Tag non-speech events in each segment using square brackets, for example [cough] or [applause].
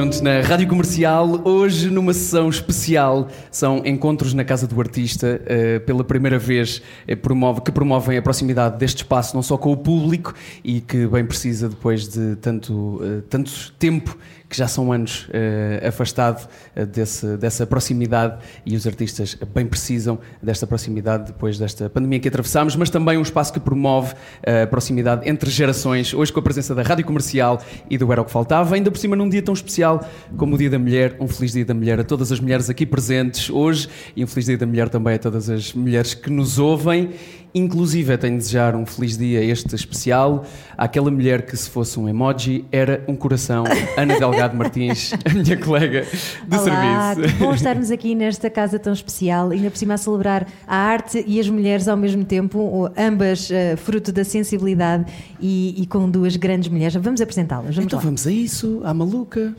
Juntos na Rádio Comercial, hoje numa sessão especial, são encontros na Casa do Artista, eh, pela primeira vez eh, promove, que promovem a proximidade deste espaço, não só com o público e que bem precisa depois de tanto, eh, tanto tempo que já são anos eh, afastado eh, desse, dessa proximidade e os artistas bem precisam desta proximidade depois desta pandemia que atravessamos, mas também um espaço que promove eh, a proximidade entre gerações, hoje com a presença da Rádio Comercial e do Era o que Faltava, ainda por cima num dia tão especial como o Dia da Mulher, um feliz Dia da Mulher a todas as mulheres aqui presentes hoje e um feliz Dia da Mulher também a todas as mulheres que nos ouvem. Inclusive, tenho de desejar um feliz dia este especial àquela mulher que, se fosse um emoji, era um coração. Ana Delgado Martins, [laughs] a minha colega de Olá, serviço. que bom estarmos aqui nesta casa tão especial, ainda por cima a celebrar a arte e as mulheres ao mesmo tempo, ambas eh, fruto da sensibilidade e, e com duas grandes mulheres. Vamos apresentá-las, vamos Então lá. vamos a isso, à maluca.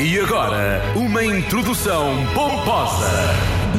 E agora, uma introdução pomposa.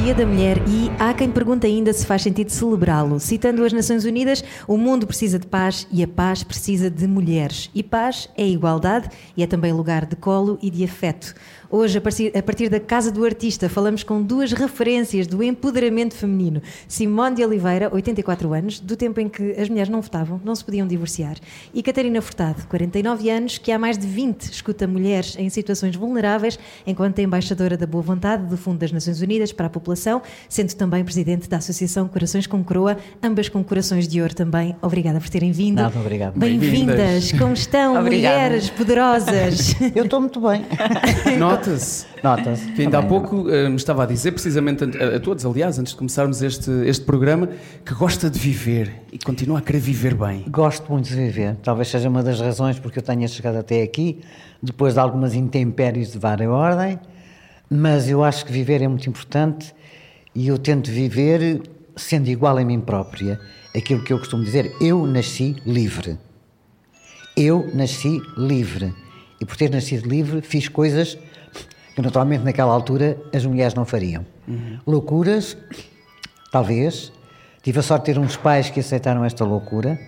Dia da Mulher e há quem pergunte ainda se faz sentido celebrá-lo. Citando as Nações Unidas, o mundo precisa de paz e a paz precisa de mulheres. E paz é igualdade e é também lugar de colo e de afeto. Hoje, a partir, a partir da Casa do Artista, falamos com duas referências do empoderamento feminino. Simone de Oliveira, 84 anos, do tempo em que as mulheres não votavam, não se podiam divorciar. E Catarina Furtado, 49 anos, que há mais de 20 escuta mulheres em situações vulneráveis, enquanto é embaixadora da boa vontade do Fundo das Nações Unidas para a população, sendo também presidente da Associação Corações com Coroa, ambas com corações de ouro também. Obrigada por terem vindo. Nada, obrigado. Bem-vindas. Bem-vindas. Como estão, Obrigada. mulheres poderosas? Eu estou muito bem. [laughs] Nota-se. Nota-se. Que ainda há pouco eh, me estava a dizer, precisamente a, a todos, aliás, antes de começarmos este, este programa, que gosta de viver e continua a querer viver bem. Gosto muito de viver. Talvez seja uma das razões porque eu tenha chegado até aqui, depois de algumas intempéries de várias ordem, mas eu acho que viver é muito importante e eu tento viver sendo igual a mim própria. Aquilo que eu costumo dizer, eu nasci livre. Eu nasci livre. E por ter nascido livre, fiz coisas que naturalmente naquela altura as mulheres não fariam. Loucuras, talvez. Tive a sorte de ter uns pais que aceitaram esta loucura,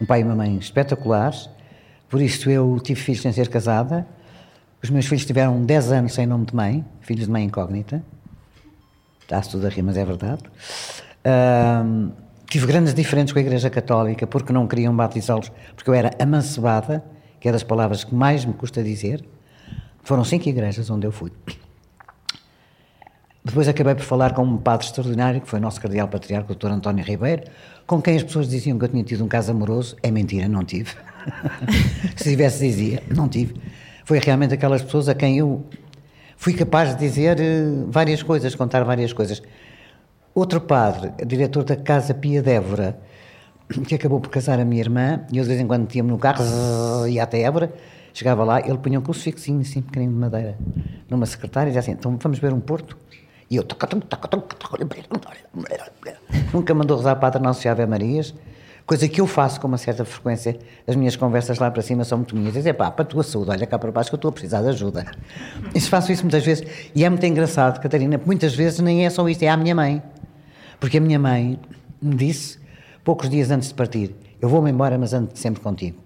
um pai e uma mãe espetaculares. Por isso eu tive filhos sem ser casada. Os meus filhos tiveram 10 anos sem nome de mãe, filhos de mãe incógnita. Está-se tudo a rir, mas é verdade. Ahm, tive grandes diferenças com a Igreja Católica porque não queriam batizá-los, porque eu era amancebada, que é das palavras que mais me custa dizer. Foram cinco igrejas onde eu fui. Depois acabei por falar com um padre extraordinário, que foi o nosso cardeal patriarca, o Dr. António Ribeiro, com quem as pessoas diziam que eu tinha tido um caso amoroso. É mentira, não tive. [laughs] Se tivesse, dizia, não tive. Foi realmente aquelas pessoas a quem eu fui capaz de dizer eh, várias coisas, contar várias coisas. Outro padre, diretor da Casa Pia de Évora, que acabou por casar a minha irmã, e eu de vez em quando tinha-me no carro, ia até Évora, chegava lá, ele punha um crucifixinho assim, pequenino de madeira, numa secretária, e dizia assim, então vamos ver um porto? E eu, nunca mandou rezar Padre Nosso e Ave Marias, coisa que eu faço com uma certa frequência, as minhas conversas lá para cima são muito minhas, dizer, pá, para a tua saúde, olha cá para baixo que eu estou a precisar de ajuda. Isso faço isso muitas vezes, e é muito engraçado, Catarina, muitas vezes nem é só isto, é a minha mãe. Porque a minha mãe me disse, poucos dias antes de partir, eu vou-me embora, mas ando sempre contigo.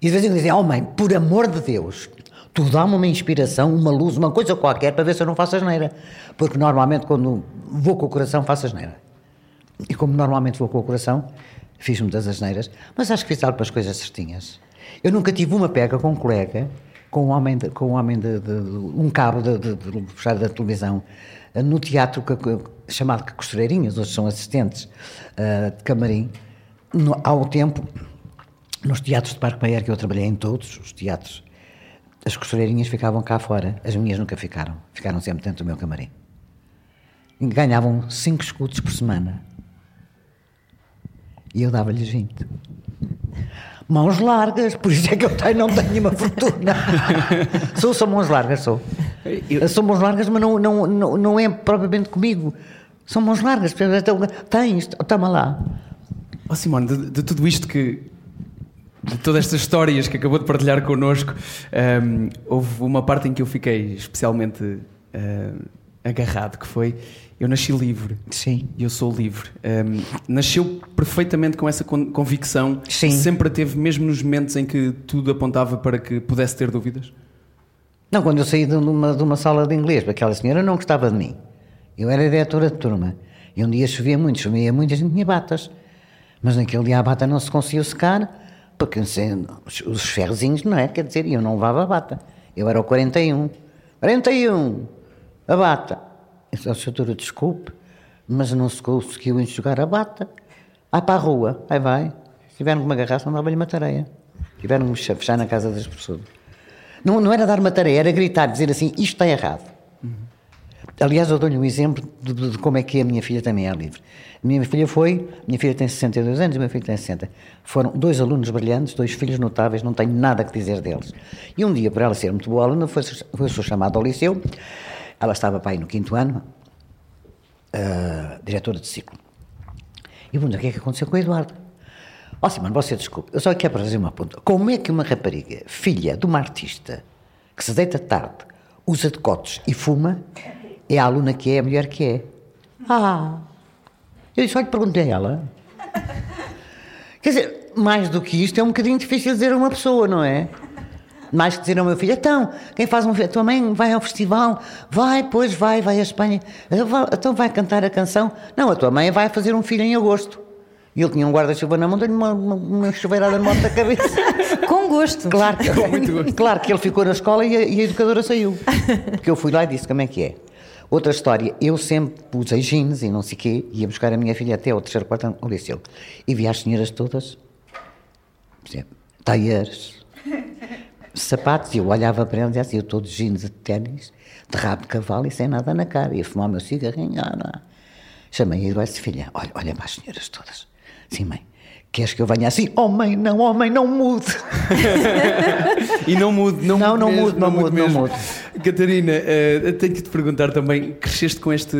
E de vez em quando dizem, oh mãe, por amor de Deus, tu dá-me uma inspiração, uma luz, uma coisa qualquer para ver se eu não faço asneira. Porque normalmente quando vou com o coração faço asneira. E como normalmente vou com o coração, fiz muitas asneiras, mas acho que fiz algo para as coisas certinhas. Eu nunca tive uma pega com um colega, com um homem, de, com um, homem de, de- um cabo de, de, de da televisão, eh, no teatro que- chamado costureirinhas, hoje são assistentes eh, de camarim, no, ao tempo, nos teatros de Parque Meyer, que eu trabalhei em todos os teatros, as costureirinhas ficavam cá fora, as minhas nunca ficaram, ficaram sempre dentro do meu camarim. E ganhavam 5 escudos por semana. E eu dava-lhes 20. Mãos largas, por isso é que eu tenho, não tenho uma fortuna. [laughs] sou, sou mãos largas, sou. Eu- Sou mãos largas, mas não, não, não, não é propriamente comigo. São mãos largas, então, tens, toma lá. Oh, Simone, de, de tudo isto que. De todas estas histórias que acabou de partilhar connosco, um, houve uma parte em que eu fiquei especialmente uh, agarrado, que foi eu nasci livre. Sim. E eu sou livre. Um, nasceu perfeitamente com essa con- convicção. Sim. Sempre a teve, mesmo nos momentos em que tudo apontava para que pudesse ter dúvidas. Não, quando eu saí de uma, de uma sala de inglês, aquela senhora não gostava de mim. Eu era diretora de turma. E um dia chovia muito, chovia muito, a gente tinha batas. Mas naquele dia a bata não se conseguiu secar, porque os, os ferrozinhos, não é? Quer dizer, eu não levava a bata. Eu era o 41. 41! A bata. Eu disse, "Ó, senhora, desculpe, mas não se conseguiu enxugar a bata. Vai para a rua, aí vai. Se tiver uma garrafa, dava-lhe uma tareia. Tiveram que me fechar na casa das pessoas. Não, não era dar uma tarefa, era gritar, dizer assim, isto está errado. Aliás, eu dou-lhe um exemplo de, de- de como é que a minha filha também é livre. A minha filha foi, minha filha tem 62 anos e meu filho tem 60. Foram dois alunos brilhantes, dois filhos notáveis, não tenho nada que dizer deles. E um dia, por ela ser muito boa aluna, foi, foi chamada ao liceu. Ela estava para aí no quinto ano, ah, diretora de ciclo. E pergunta, o que é que aconteceu com o Eduardo? Ó Simone, você desculpe, eu só quero fazer uma ponta. Como é que uma rapariga, filha de uma artista, que se deita tarde, usa decotes e fuma, é a aluna que é, a mulher que é? Ah! Eu só lhe perguntei a ela. Quer dizer, mais do que isto é um bocadinho difícil dizer a uma pessoa, não é? Mais que dizer ao meu filho, então, quem faz um filho, tua mãe vai ao festival, vai, pois vai, vai à Espanha, "Ah, vai- então vai cantar a canção. Não, a tua mãe vai fazer um filho em agosto. E ele tinha um guarda-chuva na mão, deu-lhe uma, uma, uma chuveirada de moto da cabeça. [laughs] Com gosto. Claro que, claro que ele ficou na escola e a, e a educadora saiu. Porque eu fui lá e disse como é que é. Outra história, eu sempre usei jeans e não sei o quê, ia buscar a minha filha até ao terceiro quarto ano ao liceu. E via as senhoras todas, por exemplo, taieiras, [laughs] sapatos, e eu olhava para elas e assim, eu estou de jeans de ténis, de rabo de cavalo e sem nada na cara, ia fumar o meu cigarrinho, ah, não. Chamei e disse, filha, olha, olha para as senhoras todas. Sim, mãe, queres que eu venha assim? Oh mãe, não, oh mãe, não mude. [laughs] E não mude, não, Não, não mesmo, mude, não mude, não mesmo. mude. Catarina, eh, tenho que te perguntar também: cresceste com este.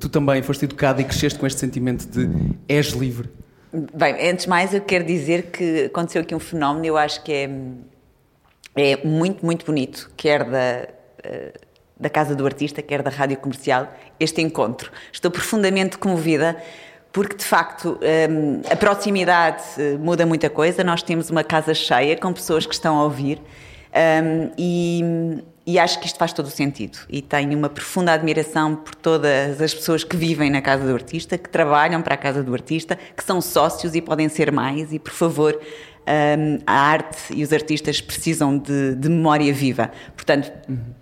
Tu também foste educada e cresceste com este sentimento de és livre? Bem, antes de mais, eu quero dizer que aconteceu aqui um fenómeno, eu acho que é, é muito, muito bonito, quer da, eh, da Casa do Artista, quer da Rádio Comercial, este encontro. Estou profundamente comovida. Porque, de facto, hum, a proximidade eh, muda muita coisa. Nós temos uma casa cheia com pessoas que estão a ouvir hum, e, e acho que isto faz todo o sentido. E tenho uma profunda admiração por todas as pessoas que vivem na Casa do Artista, que trabalham para a Casa do Artista, que são sócios e podem ser mais. E, por favor, hum, a arte e os artistas precisam de, de memória viva. Portanto. a-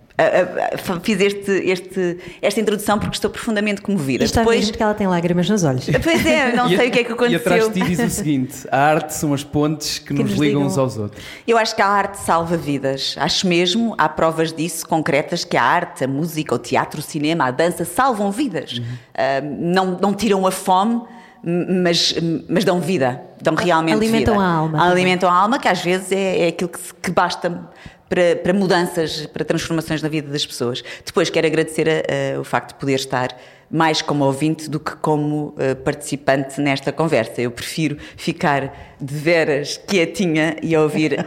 Fiz este, este- esta introdução porque estou profundamente comovida. Isto está Depois, mesmo porque ela tem lágrimas nos olhos. Pois é, não [laughs] a- sei o que é que E atrás aconteceu. de ti diz o seguinte: a arte são as pontes que, nos, nos ligam ligam. uns aos outros. Eu acho que a arte salva vidas. Acho mesmo, há provas disso concretas, que a arte, a música, o teatro, o cinema, a dança salvam vidas. Ah, não, não tiram a fome, mas, mas dão vida. Dão realmente Alimentam vida. a alma. Alimentam a alma, que às vezes é, é aquilo que, se- que basta para, para mudanças, para transformações na vida das pessoas. Depois quero agradecer a- a- o facto de poder estar mais como ouvinte do que como eh, participante nesta conversa. Eu prefiro ficar de veras quietinha e ouvir a,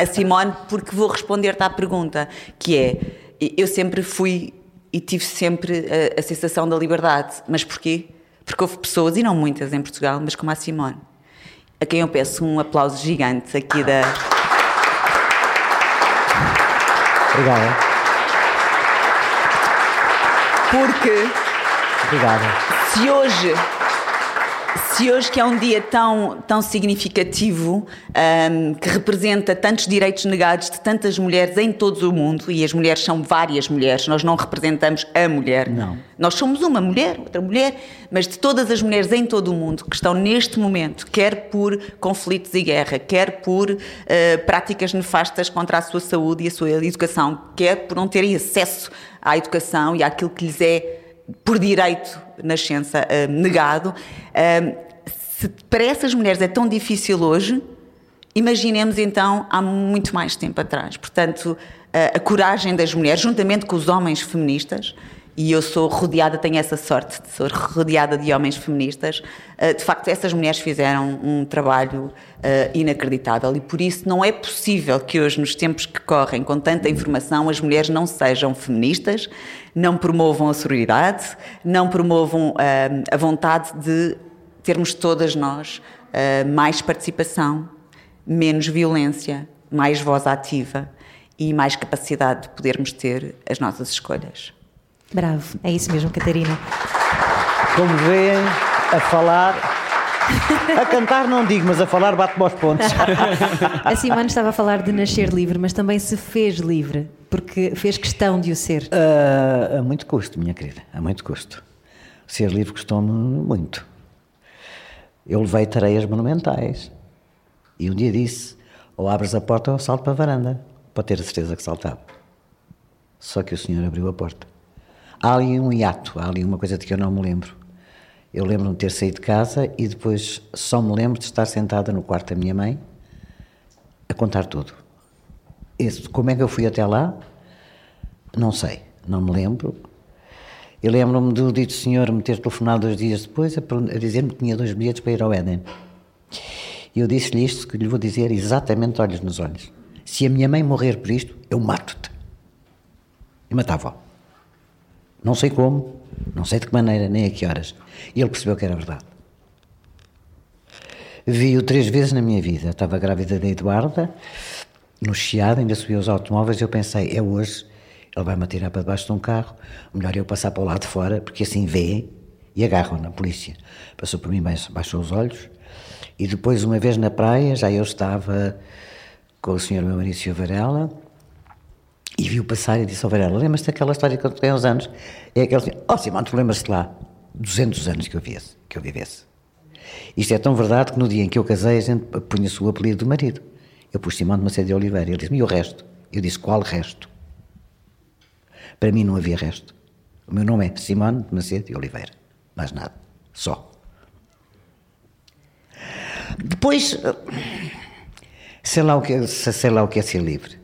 a- a Simone, porque vou responder-te à pergunta, que é, eu sempre fui e tive sempre a, a sensação da liberdade. Mas porquê? Porque houve pessoas, e não muitas em Portugal, mas como a Simone, a quem eu peço um aplauso gigante aqui da... Obrigada. Porque Obrigada. se hoje, se hoje que é um dia tão, tão significativo, ahm, que representa tantos direitos negados de tantas mulheres em todo o mundo, e as mulheres são várias mulheres, nós não representamos a mulher. Não. Nós somos uma mulher, outra mulher, mas de todas as mulheres em todo o mundo que estão neste momento, quer por conflitos e guerra, quer por eh, práticas nefastas contra a sua saúde e a sua educação, quer por não terem acesso à educação e àquilo que lhes é por direito nascença eh, negado, eh, se para essas mulheres é tão difícil hoje, Imaginemos então há muito mais tempo atrás. Portanto, a, a coragem das mulheres, juntamente com os homens feministas, e eu sou rodeada, tenho essa sorte de ser rodeada de homens feministas. Uh, de facto, essas mulheres fizeram um trabalho uh, inacreditável e por isso não é possível que hoje, nos tempos que correm, com tanta informação, as mulheres não sejam feministas, não promovam a sororidade, não promovam uh, a vontade de termos todas nós mais participação, menos violência, mais voz ativa e mais capacidade de podermos ter as nossas escolhas. Bravo, é isso mesmo, Catarina. Como veem, a falar. A cantar não digo, mas a falar bate-me aos pontos. [laughs] A Simone estava a falar de nascer livre, mas também se fez livre, porque fez questão de o ser. Uh, a muito custo, minha querida, a muito custo. Ser livre custou-me muito. Eu levei tareias monumentais. E um dia disse: ou abres a porta ou salto para a varanda, para ter a certeza que saltava. Só que o senhor abriu a porta. Há ali um hiato, há ali uma coisa de que eu não me lembro. Eu lembro-me de ter saído de casa e depois só me lembro de estar sentada no quarto da minha mãe a contar tudo. Esse, como é que eu fui até lá? Não sei, não me lembro. Eu lembro-me do dito senhor me ter telefonado dois dias depois a, a dizer-me que tinha dois bilhetes para ir ao Éden. E eu disse-lhe isto que lhe vou dizer exatamente olhos nos olhos. Se a minha mãe morrer por isto, eu mato-te. E matava-o. Não sei como, não sei de que maneira, nem a que horas. E ele percebeu que era verdade. Vi-o três vezes na minha vida. estava grávida da Eduarda, no Chiado, ainda subi aos automóveis eu pensei, é hoje, ele vai-me atirar para debaixo de um carro, melhor eu passar para o lado de fora, porque assim vê e agarram na polícia. Passou por mim, baixou os olhos, e depois, uma vez na praia, já eu estava com o senhor meu Maurício Varela, e viu passar e disse ao Varela, lembras-te daquela história que eu tenho uns anos? É aquele assim, oh Simão, tu lembras-te lá? 200 anos que eu, vivesse, que eu vivesse. Isto é tão verdade que no dia em que eu casei, a gente punha-se o apelido do marido. Eu pus Simão de Macedo de Oliveira. Ele disse-me, e o resto? Eu disse, qual resto? Para mim não havia resto. O meu nome é Simão de Macedo de Oliveira. Mais nada. Só. Depois, sei lá o que, sei lá o que é ser livre.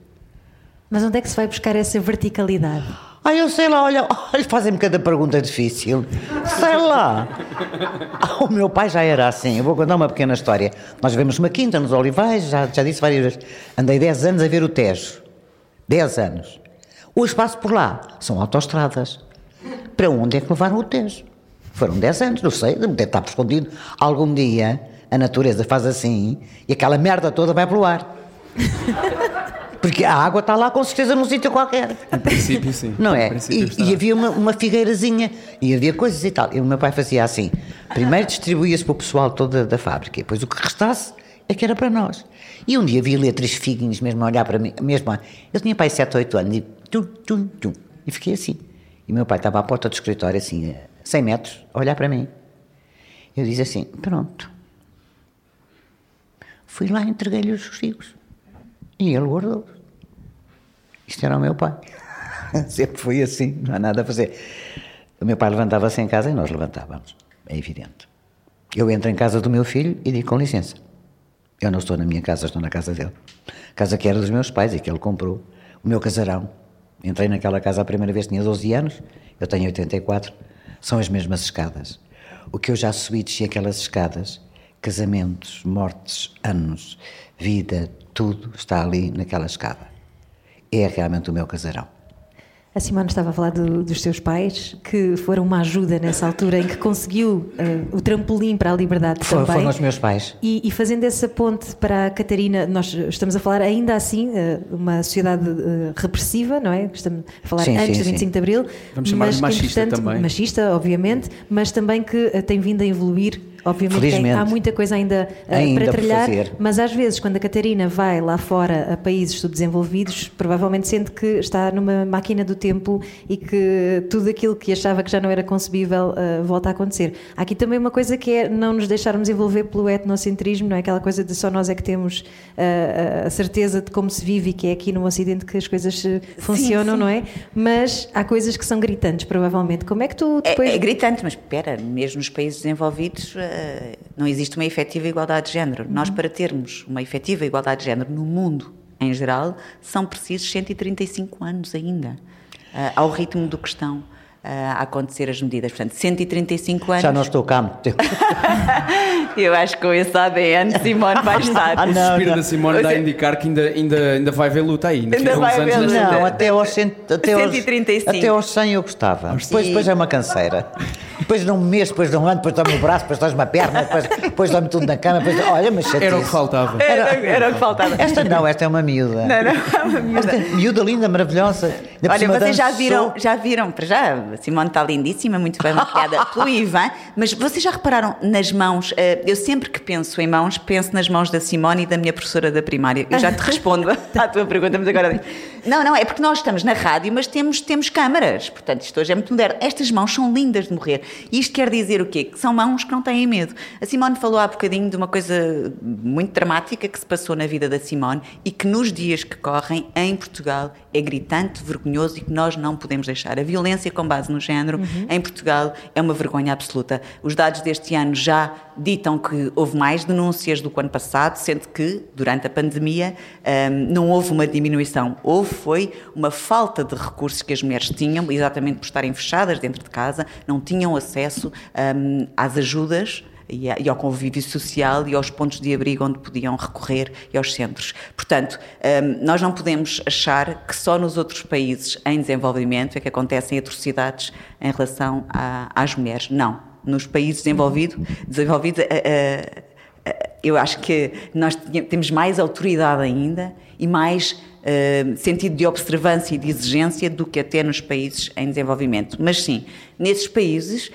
Mas onde é que se vai buscar essa verticalidade? Ah, eu sei lá, olha, [laughs] olha fazem-me cada pergunta difícil. Sei lá. O meu pai já era assim. Eu vou contar uma pequena história. Nós vemos uma quinta nos Olivais, já, já disse várias vezes. Andei 10 anos a ver o Tejo. 10 anos. Hoje passo por lá. São autoestradas. Para onde é que levaram o Tejo? Foram 10 anos, não sei, deve estar escondido. Algum dia a natureza faz assim e aquela merda toda vai para o ar. Porque a água está lá com certeza num sítio qualquer. Em princípio, sim. Não é? E, e, havia uma, uma, figueirazinha e havia coisas e tal. E o meu pai fazia assim: primeiro distribuía-se para o pessoal todo da, fábrica, depois o que restasse é que era para nós. E um dia vi letras figuinhas mesmo a olhar para mim, mesmo. Eu tinha pai 7 ou 8 anos e tum, tum, tum. E fiquei assim. E meu pai estava à porta do escritório, assim, a 100 metros, a olhar para mim. Eu disse assim: pronto. Fui lá e entreguei-lhe os figos. E ele guardou. Isto era o meu pai. [laughs] Sempre foi assim, não há nada a fazer. O meu pai levantava-se em casa e nós levantávamos. É evidente. Eu entro em casa do meu filho e digo com licença. Eu não estou na minha casa, estou na casa dele. Casa que era dos meus pais e que ele comprou. O meu casarão. Entrei naquela casa a primeira vez, tinha 12 anos, eu tenho 84. São as mesmas escadas. O que eu já subi, desci aquelas escadas, casamentos, mortes, anos, vida, tudo está ali naquela escada. É realmente o meu casarão. A Simone estava a falar do, dos seus pais, que foram uma ajuda nessa altura em que conseguiu uh, o trampolim para a liberdade For, também. Foram os meus pais. E, e, fazendo essa ponte para a Catarina, nós estamos a falar ainda assim, uh, uma sociedade uh, repressiva, não é? Estamos a falar sim, antes sim, do 25 sim. de Abril. Vamos chamar de machista também. Machista, obviamente, mas também que tem vindo a evoluir Obviamente tem, há muita coisa ainda, uh, ainda para trilhar, mas às vezes quando a Catarina vai lá fora a países subdesenvolvidos, provavelmente sente que está numa máquina do tempo e que tudo aquilo que achava que já não era concebível uh, volta a acontecer. Há aqui também uma coisa que é não nos deixarmos envolver pelo etnocentrismo, não é aquela coisa de só nós é que temos uh, a certeza de como se vive e que é aqui no Ocidente que as coisas funcionam, sim, sim. não é? Mas há coisas que são gritantes, provavelmente. Como é que tu depois... É, é gritante, mas espera, mesmo nos países desenvolvidos não existe uma efetiva igualdade de género. Uhum. Nós, para termos uma efetiva igualdade de género no mundo em geral, são precisos 135 anos ainda, uh, ao ritmo do que estão. ah, a acontecer as medidas. Portanto, 135 anos. Já não estou cá há muito tempo. [laughs] Eu acho que com esse ADN Simone vai estar. Ah, O não, suspiro não. da Simone dá a indicar que ainda, ainda, ainda vai haver luta aí. Ainda ficam vai haver luta. Não, até aos, cento, até aos, 135. até aos 100 eu gostava. Depois, E- depois é uma canseira. Depois de um mês, depois de um ano, depois dá-me o braço, depois dás uma perna, depois, depois dá-me tudo na cama. Depois, olha, mas chatice. Era o que faltava. Era, era o que faltava. Esta não, esta é uma miúda. Não, não, é uma miúda. Esta é miúda linda, maravilhosa. Olha, vocês já viram, já viram, para já, a Simone está lindíssima, muito bem maquiada [laughs] pelo Ivan, mas vocês já repararam nas mãos, eh, eu sempre que penso em mãos, penso nas mãos da Simone e da minha professora da primária. Eu já te respondo à tua pergunta, mas agora... Não, não, é porque nós estamos na rádio, mas temos, temos câmaras, portanto isto hoje é muito moderno. Estas mãos são lindas de morrer. Isto quer dizer o quê? Que são mãos que não têm medo. A Simone falou há bocadinho de uma coisa muito dramática que se passou na vida da Simone e que nos dias que correm, em Portugal, é gritante, vergonhoso e que nós não podemos deixar. A violência com base no género em Portugal é uma vergonha absoluta. Os dados deste ano já ditam que houve mais denúncias do que ano passado, sendo que, durante a pandemia, hum, não houve uma diminuição. Houve, foi uma falta de recursos que as mulheres tinham, exatamente por estarem fechadas dentro de casa, não tinham acesso hum, às ajudas e, ao convívio social e aos pontos de abrigo onde podiam recorrer e aos centros. Portanto, hum, nós não podemos achar que só nos outros países em desenvolvimento é que acontecem atrocidades em relação a- às mulheres. Não. Nos países desenvolvido, desenvolvidos, eh, eh, eh, eu acho que nós temos mais autoridade ainda e mais eh, sentido de observância e de exigência do que até nos países em desenvolvimento. Mas sim, nesses países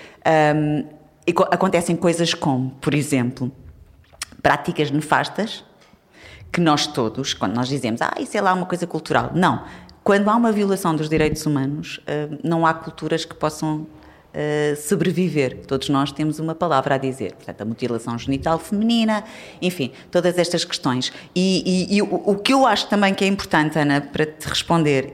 hum, eco- acontecem coisas como, por exemplo, práticas nefastas que nós todos, quando nós dizemos, ah, isso é lá uma coisa cultural. Não. Quando há uma violação dos direitos humanos, eh, não há culturas que possam eh, sobreviver. Todos nós temos uma palavra a dizer. Portanto, a mutilação genital feminina, enfim, todas estas questões. E, e- e o, o que eu acho também que é importante, Ana, para te responder,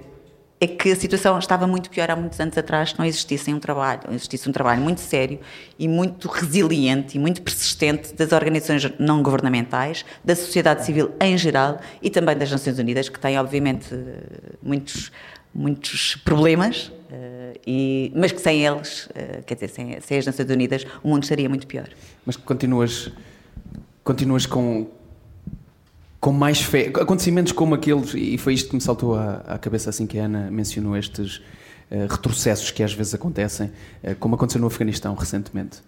é que a situação estava muito pior há muitos anos atrás, não existisse um trabalho, existisse um trabalho muito sério e muito resiliente e muito persistente das organizações não governamentais, da sociedade civil em geral e também das Nações Unidas, que têm obviamente muitos muitos problemas, eh, e, mas que sem eles, eh, quer dizer, sem, sem as Nações Unidas, o mundo estaria muito pior. Mas continuas, continuas com, com mais fé. Acontecimentos como aqueles, e foi isto que me saltou à, à cabeça assim que a Ana mencionou, estes eh, retrocessos que às vezes acontecem, eh, como aconteceu no Afeganistão recentemente.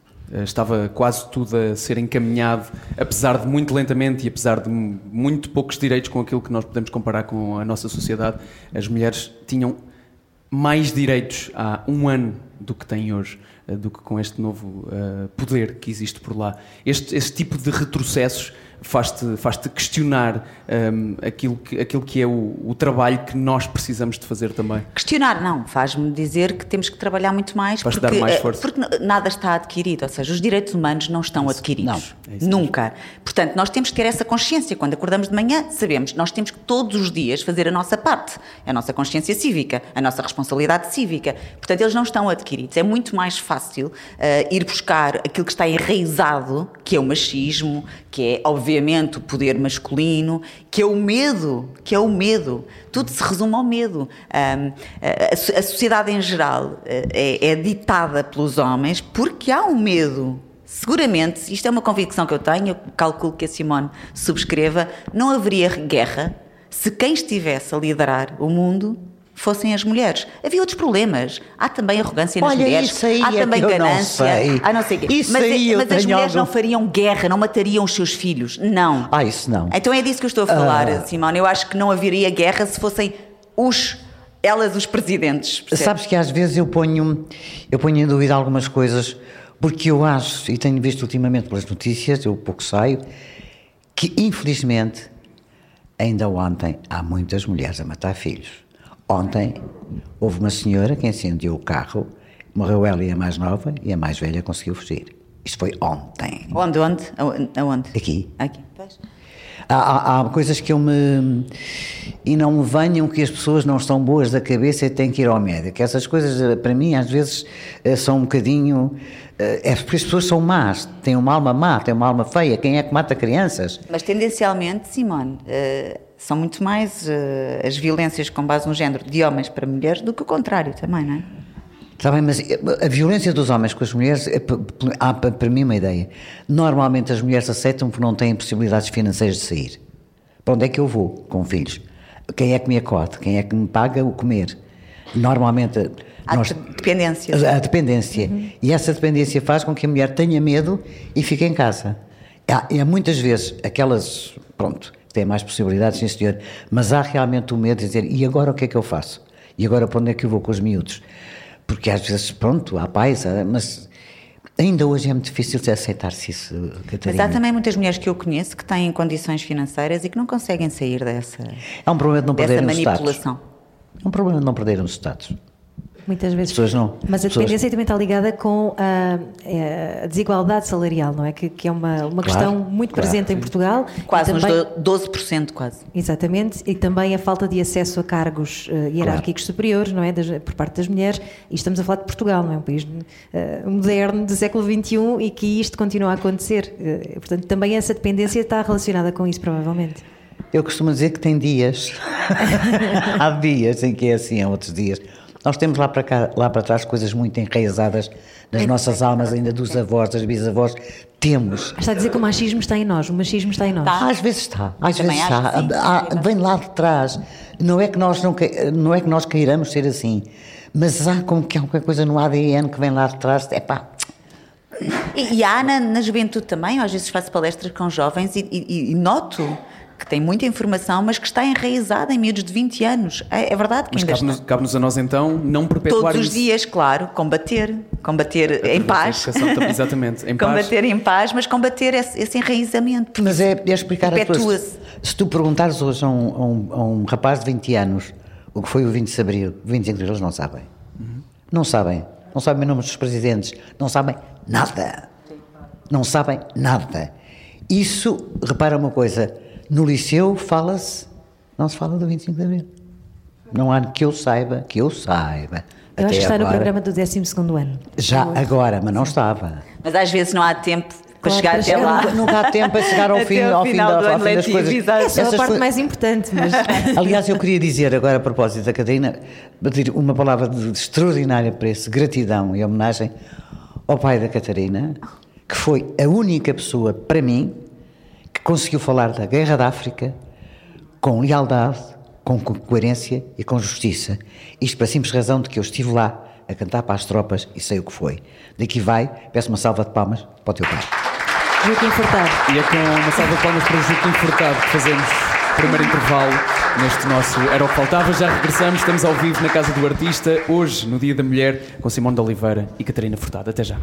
Estava quase tudo a ser encaminhado, apesar de muito lentamente e apesar de muito poucos direitos com aquilo que nós podemos comparar com a nossa sociedade, as mulheres tinham mais direitos há um ano do que têm hoje, eh, do que com este novo eh, poder que existe por lá. Este, este tipo de retrocessos faz-te faz questionar ehm, aquilo, que, aquilo que é o, o trabalho que nós precisamos de fazer também. Questionar, não, faz-me dizer que temos que trabalhar muito mais Faz-te porque, dar mais eh, força. porque nada está adquirido, ou seja, os direitos humanos não estão adquiridos. É isso Nunca. Portanto, nós temos que ter essa consciência. Quando acordamos de manhã, sabemos, nós temos que todos os dias fazer a nossa parte, a nossa consciência cívica, a nossa responsabilidade cívica. Portanto, eles não estão adquiridos. É muito mais fácil eh, ir buscar aquilo que está enraizado, que é o machismo, que é, obviamente, o poder masculino, que é o medo, que é o medo. Tudo se resume ao medo. A- a sociedade em geral eh, é, é ditada pelos homens porque há um medo. Seguramente, isto é uma convicção que eu tenho, eu calculo que a Simone subscreva, não haveria guerra se quem estivesse a liderar o mundo fossem as mulheres. Havia outros problemas. Há também arrogância nas Olha, mulheres, isso aí há também que eu não ganância, sei. há não sei o quê. Isso mas aí mas as mulheres não algo- fariam guerra, não matariam os seus filhos. Não. Ah, isso não. Então é disso que eu estou a falar, Simone. Eu acho que não haveria guerra se fossem os, elas os presidentes. percebes? Sabes que às vezes eu ponho, eu ponho em dúvida algumas coisas, porque eu acho, e tenho visto ultimamente pelas notícias, eu pouco saio, que infelizmente, ainda ontem, há muitas mulheres a matar filhos. Ontem houve uma senhora que incendiou o carro, morreu ela e a mais nova, e a mais velha conseguiu fugir. Isto foi ontem. Onde, onde? Aonde? Aqui. Aqui. Pois. Há, há- há coisas que eu me. E não me venham que as pessoas não estão boas da cabeça e têm que ir ao médico. Essas coisas, eh, para mim, às vezes eh, são um bocadinho. eh, É porque as pessoas são más, têm uma alma má, têm uma alma feia. Quem é que mata crianças? Mas tendencialmente, Simone, são muito mais eh, as violências com base no género de homens para mulheres do que o contrário também, não é? Está bem, mas a violência dos homens com as mulheres, p- há pa- para mim uma ideia. Normalmente as mulheres aceitam porque não têm possibilidades financeiras de sair. Para onde é que eu vou com filhos? Quem é que me acode? Quem é que me paga o comer? Normalmente. Há nós- de- dependência. A, dependência. E essa dependência faz com que a mulher tenha medo e fique em casa. Há, e há muitas vezes aquelas. Pronto, têm mais possibilidades, sim senhor. Mas há realmente o medo de dizer: e agora o que é que eu faço? E agora para onde é que eu vou com os miúdos? Porque às vezes, pronto, há pais, mas ainda hoje é muito difícil de aceitar-se isso, Mas Catarina. há também muitas mulheres que eu conheço que têm condições financeiras e que não conseguem sair dessa, É um problema de não perderem os status. manipulação. É um problema de não perderem os status. Muitas vezes. As pessoas não- Mas a as pessoas- dependência também está ligada com a, eh, a desigualdade salarial, não é? Que, que é uma, uma Claro, questão muito claro. presente em Portugal. Quase uns também- do- 12% quase. Exatamente, e também a falta de acesso a cargos eh, hierárquicos superiores, não é? Das- por parte das mulheres, e estamos a falar de Portugal, não é? Um país eh, moderno do século XXI e que isto continua a acontecer. Eh, portanto, também essa dependência está relacionada com isso, provavelmente. Eu costumo dizer que tem dias. [laughs] [laughs] Há dias em que é assim, há outros dias. Nós temos lá para, cá, lá para trás coisas muito enraizadas nas nossas almas, ainda dos avós, das bisavós. Temos. Está a dizer que o machismo está em nós, o machismo está em nós. Está. Às vezes está, às Também vezes está. sim. Há- vem lá de trás. Não é, que nós não, não é que nós queiramos ser assim, mas há como que há qualquer coisa no ADN que vem lá de trás. É pá, E, e há na, na juventude também, às vezes faço palestras com jovens e, e- e noto que tem muita informação, mas que está enraizada em miúdos de 20 anos. É, é verdade que Mas ainda cabe-nos está. cabe-nos a nós então não perpetuar Todos os isso. dias, claro, combater, combater em Através da paz. exatamente, em [laughs] paz. combater em paz, mas combater esse, esse enraizamento. Mas é, é explicar a tua. Perpetua-se. Se tu perguntares hoje a um, a, um, a um rapaz de 20 anos o que foi o 20 de Abril, 25 de Abril, eles não sabem. Não sabem. Não sabem o nome dos presidentes. Não sabem nada. Não sabem nada. Isso, repara uma coisa, no liceu fala-se, não se fala do 25 de Abril. Não há que eu saiba, que eu saiba. Eu acho que está no agora. programa do 12 ano. Já agora, mas não estava. Mas às vezes não há tempo para Claro, chegar para até chegar lá. Nunca, há tempo a chegar ao Até fim, ao ao fim, final da, do ao ano fim das letivo, coisas. exato. É a Essas parte mais importante, mas. [laughs] Aliás, eu queria dizer agora a propósito da Catarina, pedir uma palavra de, extraordinária preço, gratidão e homenagem ao pai da Catarina, que foi a única pessoa para mim conseguiu falar da guerra da África com lealdade, com co- coerência e com justiça. Isto para simples razão de que eu estive lá a cantar para as tropas e sei o que foi. Daqui vai, peço uma salva de palmas para o teu pai. Joaquim Furtado. E é com uma salva de palmas para o Joaquim Furtado que fazemos o primeiro intervalo neste nosso Era o que Faltava. Já regressamos, estamos ao vivo na Casa do Artista, hoje, no Dia da Mulher, com Simone de Oliveira e Catarina Furtado. Até já.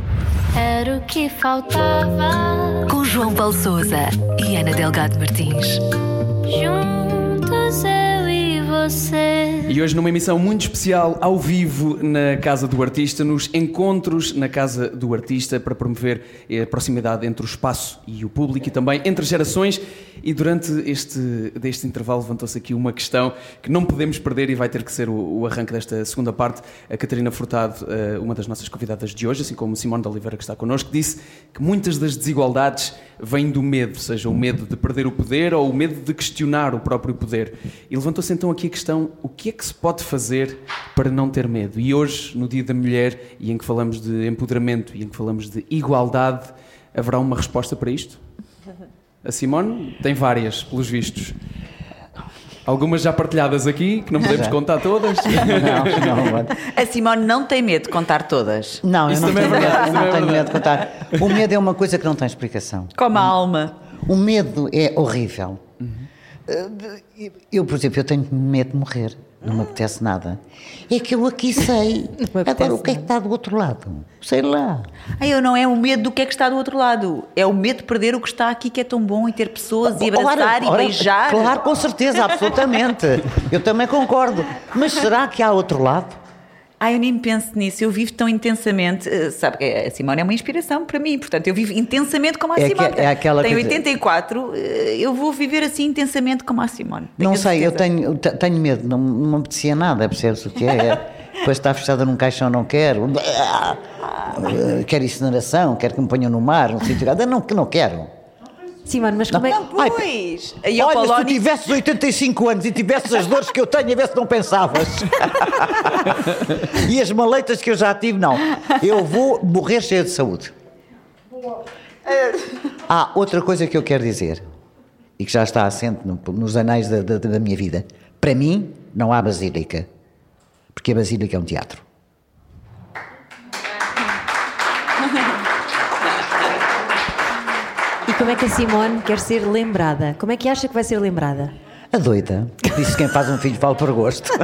Era o que faltava. Com João Paulo Souza e Ana Delgado Martins. Juntos e você. E hoje numa emissão muito especial, ao vivo, na Casa do Artista, nos encontros na Casa do Artista, para promover a proximidade entre o espaço e o público e também entre gerações. E durante este, deste intervalo levantou-se aqui uma questão que não podemos perder e vai ter que ser o, o arranque desta segunda parte. A Catarina Furtado, eh, uma das nossas convidadas de hoje, assim como Simone de Oliveira, que está connosco, disse que muitas das desigualdades vêm do medo, seja o medo de perder o poder ou o medo de questionar o próprio poder. E levantou-se então aqui a questão: o que é que se pode fazer para não ter medo? E hoje, no Dia da Mulher, e em que falamos de empoderamento e em que falamos de igualdade, haverá uma resposta para isto? A Simone tem várias, pelos vistos. Algumas já partilhadas aqui, que não podemos Já. contar todas. [laughs] Não, não. A Simone não tem medo de contar todas. Não, Isso eu não é tenho, verdade, medo, isso eu não é tenho medo de contar. O medo é uma coisa que não tem explicação. Como a alma. O medo é horrível. Eu, por exemplo, eu tenho medo de morrer. Não me apetece nada. É que eu aqui sei. [laughs] Agora, o que é que está do outro lado? Sei lá. Ai, eu não é o medo do que é que está do outro lado. É o medo de perder o que está aqui, que é tão bom, e ter pessoas, e abraçar, Ora, e ora, beijar. Claro, com certeza, absolutamente. Eu também concordo. Mas será que há outro lado? Ai, eu nem penso nisso. Eu vivo tão intensamente. eh, Sabe, que a Simone é uma inspiração para mim. Portanto, eu vivo intensamente como a É que- Simone. é aquela Tenho coisa- 84, eh, eu vou viver assim intensamente como a Simone. Tenho não sei, eu certeza. tenho, te- tenho medo, não, não me apetecia nada, percebes o que é? Depois está fechada num caixão, não quero. Quero incineração, quero que me ponham no mar, num sítio. Não, não quero. Simone, mas como é Não, que. pois! Aí ao Olha, se tu tivesses 85 anos e tivesses as dores que eu tenho, a ver se não pensavas. [laughs] e as maleitas que eu já tive, não. Eu vou morrer cheia de saúde. Há outra coisa que eu quero dizer, e que já está assente no- nos anais da, da- da minha vida. Para mim, não há basílica. Porque a basílica é um teatro. Como é que a Simone quer ser lembrada? Como é que acha que vai ser lembrada? A doida, que disse quem faz um filho fala por gosto. [laughs]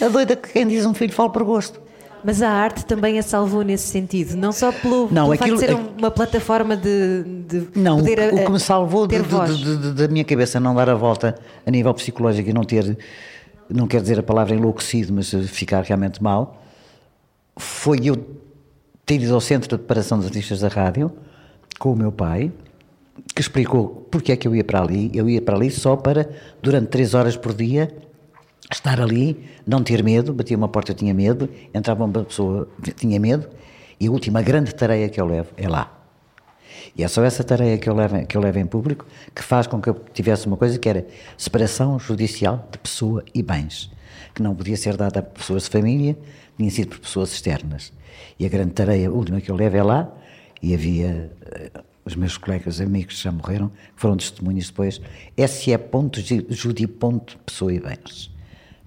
a doida que quem diz um filho fala por gosto. Mas a arte também a salvou nesse sentido, não só pelo, Não, pelo aquilo- facto de ser um- uma plataforma de, de Não, poder o, o que me salvou de- de- da minha cabeça não dar a volta a nível psicológico e não ter, não quero dizer a palavra enlouquecido, mas ficar realmente mal, foi eu ter ido ao Centro de Preparação dos Artistas da Rádio com o meu pai, que explicou porque é que eu ia para ali. Eu ia para ali só para, durante três horas por dia, estar ali, não ter medo, batia uma porta, tinha medo, entrava uma pessoa, tinha medo, e a última grande tarefa que eu levo é lá. E é só essa tarefa que eu levo, que eu levo em público que faz com que eu tivesse uma coisa que era separação judicial de pessoa e bens, que não podia ser dada a pessoas de família, tinha sido por pessoas externas. E a grande tarefa, a última que eu levo é lá, e havia eh, os meus colegas, amigos que já morreram, foram testemunhas depois, se.judi.pessoa e bens.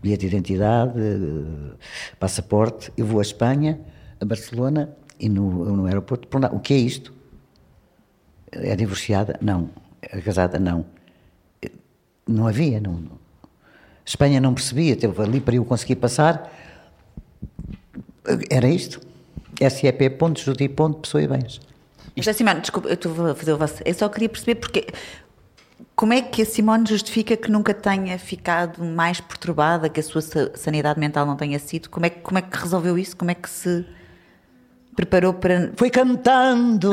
Bilhete de identidade, eh, passaporte, eu vou à Espanha, a Barcelona, e no, no aeroporto, o que é isto? É divorciada? Não. É casada? Não. Não havia. Não. Espanha não percebia. Teve ali para eu conseguir passar. Era isto. SEP.judi.pessoa e bens. Mas Simone, desculpa, eu estou a fazer o vosso. Eu só queria perceber porque. Como é que a Simone justifica que nunca tenha ficado mais perturbada, que a sua sa- sanidade mental não tenha sido? Como é, que- como é que resolveu isso? Como é que se preparou para. Foi cantando.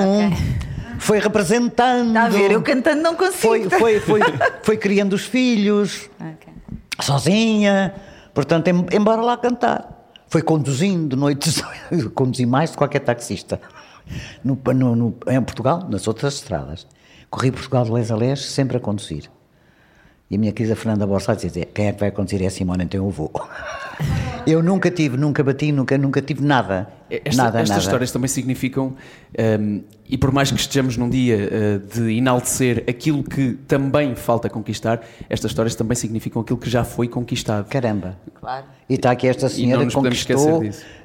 Foi representando. Está a ver, eu cantando não consigo. Foi, foi, foi, foi criando os filhos. Ok. sozinha, portanto, em- embora lá cantar. Foi conduzindo noites, [laughs] conduzi mais de qualquer taxista. No, no- no- em Portugal, nas outras estradas. Corri Portugal de les a les, sempre a conduzir. E a minha querida Fernanda Borsá dizia: quem é que vai conduzir é a Simone, então eu vou. [laughs] Eu nunca tive, nunca bati, nunca, nunca tive nada. Esta- nada, estas nada. histórias também significam, ehm, e por mais que estejamos num dia eh, de enaltecer aquilo que também falta conquistar, estas histórias também significam aquilo que já foi conquistado. Caramba. Claro. E está aqui esta senhora que conquistou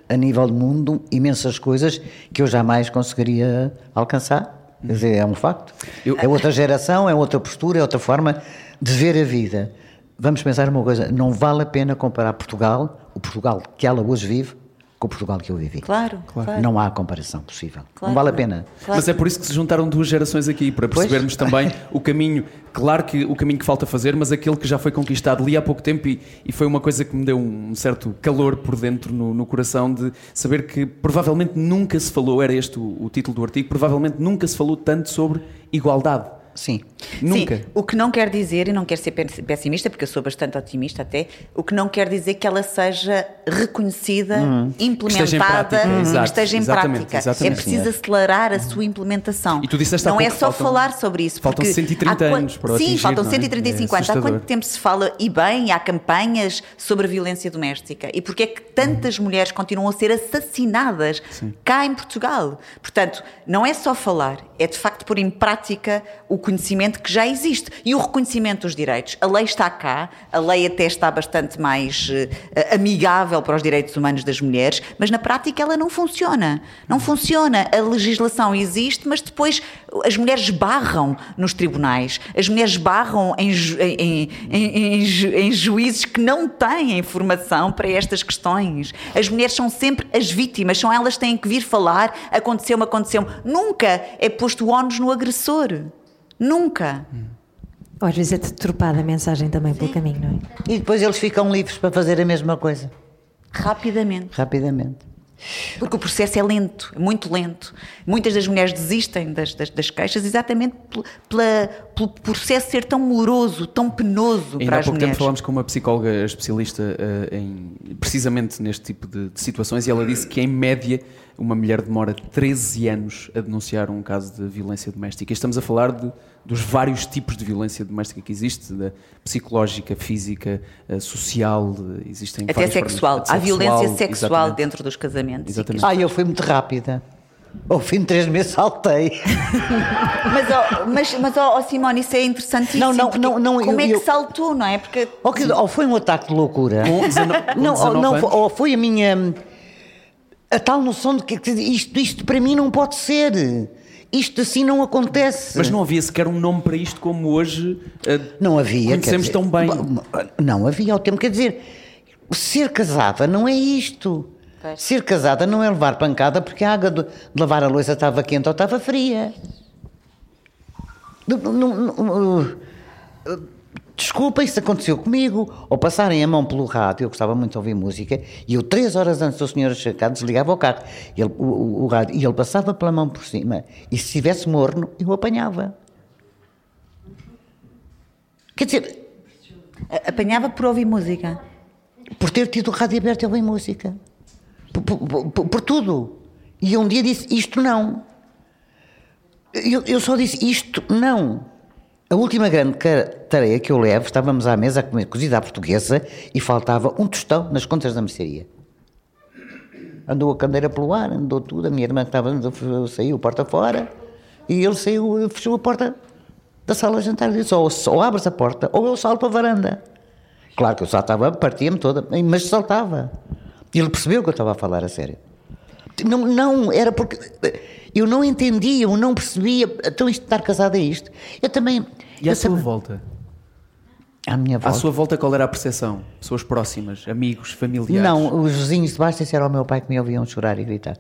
a nível do mundo imensas coisas que eu jamais conseguiria alcançar. Quer dizer, é um facto. Eu- É outra geração, é outra postura, é outra forma de ver a vida. Vamos pensar uma coisa: não vale a pena comparar Portugal, o Portugal que ela hoje vive, com o Portugal que eu vivi. Claro, claro. Não há comparação possível. Claro. Não vale a pena. Claro. Mas é por isso que se juntaram duas gerações aqui, para Pois. percebermos também [laughs] o caminho, claro que o caminho que falta fazer, mas aquele que já foi conquistado ali há pouco tempo e, e foi uma coisa que me deu um certo calor por dentro no, no coração de saber que provavelmente nunca se falou, era este o, o título do artigo, provavelmente nunca se falou tanto sobre igualdade. Sim. Nunca. Sim, o que não quer dizer, e não quero ser pe- pessimista, porque eu sou bastante otimista até, o que não quer dizer que ela seja reconhecida, implementada, esteja em prática, e exato, que esteja em exatamente, prática. exatamente. É preciso acelerar a sua implementação. E tu disseste há não é só que faltam- falar sobre isso. faltam porque 130 há quan- anos para o Sim, atingir, faltam não é? 135 É anos. Há assustador. quanto tempo se fala, e bem, há campanhas sobre a violência doméstica? E porquê é que tantas mulheres continuam a ser assassinadas cá em Portugal? Portanto, não é só falar, é de facto pôr em prática o conhecimento que já existe e o reconhecimento dos direitos. A lei está cá, a lei até está bastante mais eh, amigável para os direitos humanos das mulheres, mas na prática ela não funciona. Não funciona. A legislação existe, mas depois as mulheres barram nos tribunais, as mulheres barram em, ju- em- em- em- em ju- em juízes que não têm informação para estas questões. As mulheres são sempre as vítimas, são elas que têm que vir falar, aconteceu-me, aconteceu-me. Nunca é posto o ónus no agressor. Nunca. Ou às vezes é deturpada a mensagem também pelo caminho, não é? E depois eles ficam livres para fazer a mesma coisa, Rapidamente. rapidamente. Porque o processo é lento, é muito lento. Muitas das mulheres desistem das, das, das queixas exatamente pel- pela, pelo processo ser tão moroso, tão penoso Ainda para há as pouco tempo mulheres. falámos com uma psicóloga especialista eh, em, precisamente neste tipo de, de situações e ela disse que, em média, uma mulher demora 13 anos a denunciar um caso de violência doméstica. E estamos a falar de, dos vários tipos de violência doméstica que existe, da psicológica, física, eh, social, existem Até sexual. formas Há violência sexual exatamente. dentro dos casamentos. Exatamente. Ah, eu fui muito rápida. Ao fim de três meses saltei. [laughs] Mas, ó, mas, mas ó, Simone, isso é interessantíssimo. Não, não, não, não, Como eu- é que eu- saltou, não é? Porque Ou, que- ou foi um ataque de loucura. Com 19 com não, ou, 19 não, ou foi a minha. A tal noção de que que isto, isto para mim não pode ser. Isto assim não acontece. Mas não havia sequer um nome para isto como hoje. eh, Não havia. Conhecemos dizer, tão bem. Não havia ao tempo. Quer dizer, ser casada não é isto. Pois. Ser casada não é levar pancada porque a água de, de lavar a louça estava quente ou estava fria. Não- não- não- Desculpa, isso aconteceu comigo. Ou passarem a mão pelo rádio, eu gostava muito de ouvir música, e eu, três horas antes do senhor chegar, desligava o carro, e ele, o, o- o rádio, e ele passava pela mão por cima, e se tivesse morno, eu apanhava. Quer dizer, apanhava por ouvir música. por ter tido o rádio aberto e ouvir música. Por, por- por- por tudo. E um dia disse: Isto não. Eu, eu só disse: Isto não. A última grande tarefa que eu levo, estávamos à mesa a comer cozida à portuguesa e faltava um tostão nas contas da mercearia. Andou a candeira pelo ar, andou tudo. A minha irmã estava, saiu porta fora e ele saiu, fechou a porta da sala de jantar e disse: ou, ou abres a porta ou eu salto a varanda. Claro que eu saltava, partia-me toda, mas saltava. Ele percebeu que eu estava a falar a sério. Não, não, era porque eu não entendia, eu não percebia. Então, isto de estar casado é isto. Eu também. E à sua também- volta? À minha À volta. sua volta, qual era a percepção? Pessoas próximas, amigos, familiares? Não, os vizinhos de baixo disseram ao meu pai que me ouviam chorar e gritar.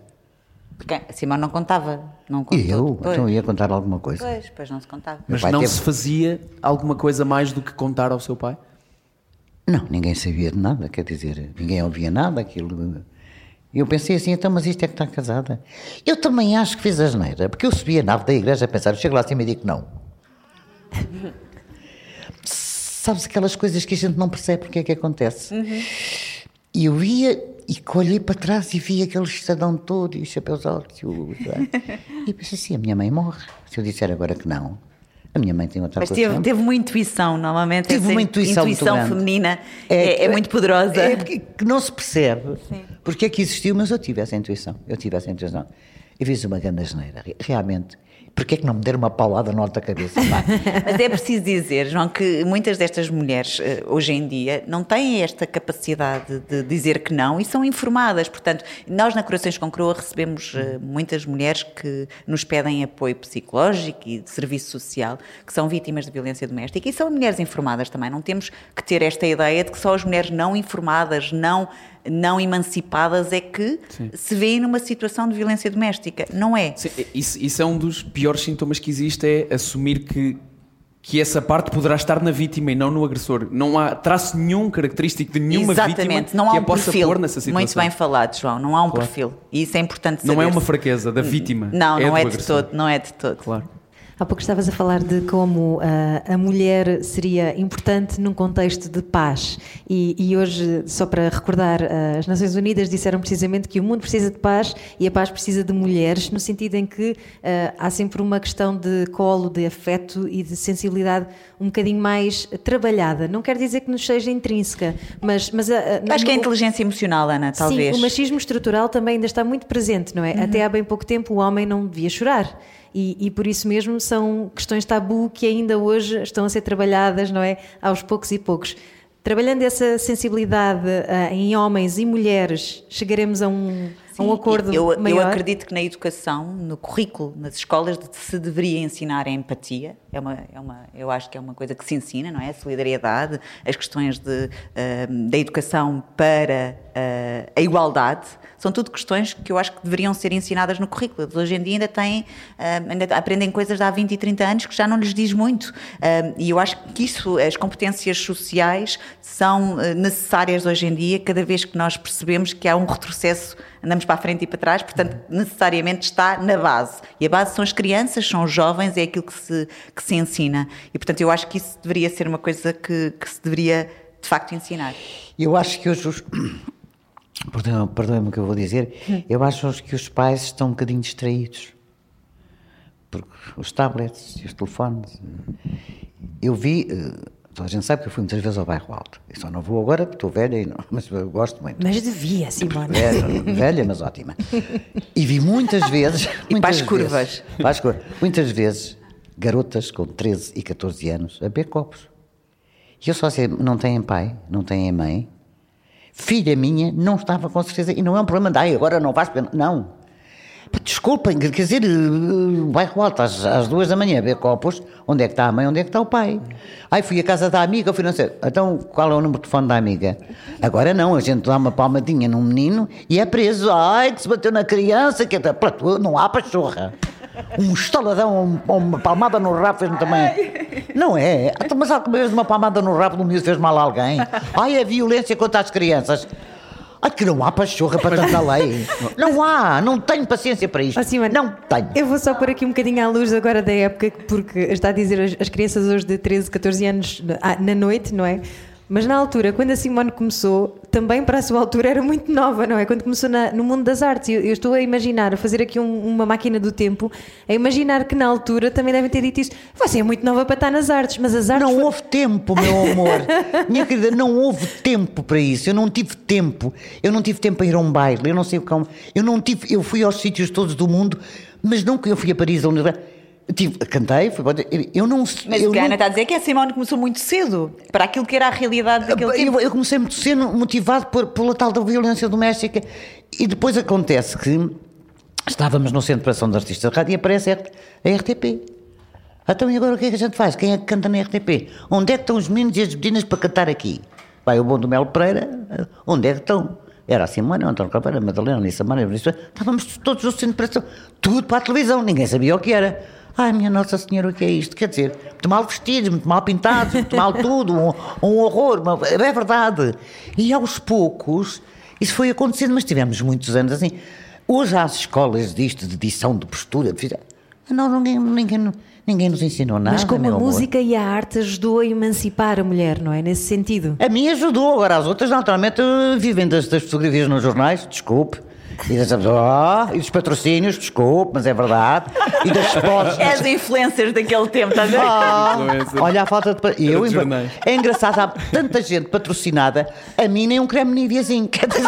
Porque Simone não contava. Não contou. E eu? Pois, Então ia contar alguma coisa. pois, pois não se contava. Mas não teve- se fazia alguma coisa mais do que contar ao seu pai? Não, ninguém sabia de nada, quer dizer, ninguém ouvia nada, aquilo. Eu pensei assim, então, mas isto é que está casada. Eu também acho que fiz a geneira, porque eu subi a nave da igreja a pensar, eu chego lá acima e digo que não. Sabes aquelas coisas que a gente não percebe porque é que acontece. E eu ia e olhei para trás e vi aquele estadão todo e os chapéus altos. E, o- e pensei assim, a minha mãe morre. Se eu disser agora que não, a minha mãe tem outra Mas teve, teve uma intuição, normalmente. Essa uma intuição muito grande. feminina é, é muito poderosa. É porque- que não se percebe porque é que existiu, mas eu tive essa intuição. Eu tive essa intuição. Eu fiz uma grande asneira, re- realmente. Porque é que não me deram uma paulada alto da cabeça? [laughs] Mas é preciso dizer, João, que muitas destas mulheres eh, hoje em dia não têm esta capacidade de dizer que não e são informadas. Portanto, nós na Corações com Croa recebemos eh, muitas mulheres que nos pedem apoio psicológico e de serviço social, que são vítimas de violência doméstica e são mulheres informadas também. Não temos que ter esta ideia de que só as mulheres não informadas, não, não emancipadas é que se vêem numa situação de violência doméstica. Não é. Sim, isso, isso é um dos piores sintomas que existe, é assumir que, que essa parte poderá estar na vítima e não no agressor. Não há traço nenhum característico de nenhuma Exatamente, vítima não há que um a possa perfil. pôr nessa situação. Muito bem falado, João. Não há um Claro. perfil. E isso é importante Não é uma fraqueza da vítima. Não, é não é de todo, não é de todo. Claro. Há pouco estavas a falar de como ah, a mulher seria importante num contexto de paz. E, e hoje, só para recordar, ah, as Nações Unidas disseram precisamente que o mundo precisa de paz e a paz precisa de mulheres, no sentido em que ah, há sempre uma questão de colo, de afeto e de sensibilidade um bocadinho mais trabalhada. Não quer dizer que nos seja intrínseca, mas. mas Acho que é a inteligência emocional, Ana, talvez. Sim, o machismo estrutural também ainda está muito presente, não é? Até há bem pouco tempo o homem não devia chorar. E, e por isso mesmo são questões tabu que ainda hoje estão a ser trabalhadas, não é? Aos poucos e poucos. Trabalhando essa sensibilidade ah, em homens e mulheres, chegaremos a um, um Sim, acordo eu, eu maior? acredito que na educação, no currículo, nas escolas, se deveria ensinar a empatia. É uma, é uma, eu acho que é uma coisa que se ensina, não é? A solidariedade, as questões de, ah, da educação para ah, a igualdade. São tudo questões que eu acho que deveriam ser ensinadas no currículo. Hoje em dia ainda têm, ah, ainda aprendem coisas de há 20 e 30 anos que já não lhes diz muito. E eu acho que isso, as competências sociais, são necessárias hoje em dia, cada vez que nós percebemos que há um retrocesso, andamos para a frente e para trás, portanto, necessariamente está na base. E a base são as crianças, são os jovens, é aquilo que se, que se ensina. E, portanto, eu acho que isso deveria ser uma coisa que, que se deveria, de facto, ensinar. Eu acho que hoje os, Perdoem- [coughs] Perdoem-me o que eu vou dizer. Eu acho que os pais estão um bocadinho distraídos. Porque os tablets os telefones. Eu vi. Toda a gente sabe que eu fui muitas vezes ao bairro alto. Eu só não vou agora porque estou velha, e não, [laughs] mas eu gosto muito. Mas devia, Simone. Velha, velha, mas ótima. E vi muitas vezes. [laughs] E para as muitas curvas. vezes- para as curvas. Muitas vezes, garotas com 13 e 14 anos a beber copos. E eu só sei, não têm pai, não têm mãe. Filha minha não estava com certeza. E não é um problema de, ai, agora não vais. beber." Não. Desculpem, quer dizer, eh, bairro alto às, às duas da manhã, beber copos. Onde é que está a mãe, onde é que está o pai? Ai, fui à casa da amiga, fui não sei. Então, qual é o número de telefone da amiga? Agora não, a gente dá uma palmadinha num menino e é preso. Ai, que se bateu na criança, que é. Pronto, não há pachorra. Um estaladão uma palmada no rabo fez-me também. Não é? Então, Mas alguma vez uma palmada no rabo do miúdo fez mal a alguém? Ai, é violência contra as crianças. Ai, que não há pachorra para tanta lei. Não há, não tenho paciência para isto. Não tenho. Eu vou só pôr aqui um bocadinho à luz agora da época, porque está a dizer as, as crianças hoje de 13, 14 anos ah, na noite, não é? Mas na altura, quando a Simone começou, também para a sua altura era muito nova, não é? Quando começou na- no mundo das artes. Eu, eu estou a imaginar, a fazer aqui um- uma máquina do tempo, a imaginar que na altura também devem ter dito isso. Você é muito nova para estar nas artes, mas as artes. Não foi- houve tempo, meu amor. [laughs] Minha querida, não houve tempo para isso. Eu não tive tempo. Eu não tive tempo para ir a um baile. Eu não sei como. Eu não tive. Eu fui aos sítios todos do mundo, mas nunca eu fui a Paris, a Universidade. Tive, cantei, fui, eu não Mas eu o que a não- Ana está a dizer é que a Simone começou muito cedo para aquilo que era a realidade daquele Eu, tempo. eu comecei muito cedo motivado por, pela tal da violência doméstica e depois acontece que estávamos no Centro de Preparação de Artistas de Rádio e aparece a RTP. Então e agora o que é que a gente faz? Quem é que canta na RTP? Onde é que estão os meninos e as meninas para cantar aqui? Vai o bom do Melo Pereira, onde é que estão? Era a Simone, o António Capeira, a Madalena, a Anissa Maria, estávamos todos no centro de preparação, tudo para a televisão, ninguém sabia o que era. Ai, minha Nossa Senhora, o que é isto? Quer dizer, muito mal vestidos, muito mal pintados, muito mal tudo, um, um horror, uma- é verdade. E aos poucos, isso foi acontecendo, mas tivemos muitos anos assim. Hoje há as escolas disto, de edição, de postura, de... Não, ninguém, ninguém, ninguém nos ensinou nada. Mas como a amor. música e a arte ajudou a emancipar a mulher, não é? Nesse sentido. A mim ajudou, agora as outras naturalmente vivem das, das fotografias nos jornais, desculpe. E das, oh, e dos patrocínios, desculpe, mas é verdade. E das pós. És influencers daquele tempo, estás a ver? Ah, olha a falta de. Eu, é engraçado, há tanta gente patrocinada, a mim nem um creme Niveazinho. Quer dizer,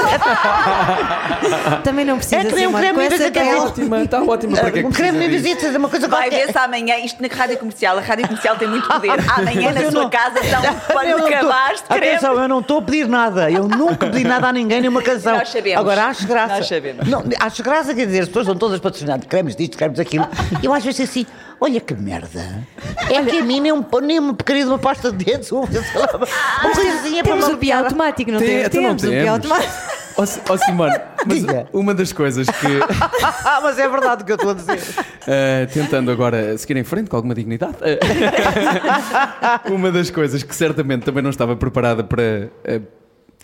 Também não precisa É que nem um creme coisa Nivea, quer pele. dizer, Ótima, está ótima para que é que um creme? Niveazinho, é uma coisa Vai qualquer. ver se amanhã, isto na rádio comercial, a rádio comercial tem muito poder. [laughs] Amanhã Mas na sua não- casa estão [laughs] tô- acabares de creme. Atenção, eu não estou a pedir nada. Eu nunca pedi nada a ninguém, nenhuma canção. Nós sabemos. Agora acho graça. Sabemos. Não, acho graça, quer dizer, as pessoas são todas patrocinadas de cremes disto, cremes daquilo. Eu às vezes assim, olha que merda. É que a mim nem, um, nem uma uma pasta de dedos, ou sei lá, uma coisinha para Temos o pia automático, não Tem- temos? então não Temos o pia automático. Ó Si- ó Simone, mas Diga. uma das coisas que, Ah, [laughs] mas é verdade o que eu estou a dizer. eh, tentando agora seguir em frente com alguma dignidade, eh, [laughs] uma das coisas que certamente também não estava preparada para. eh,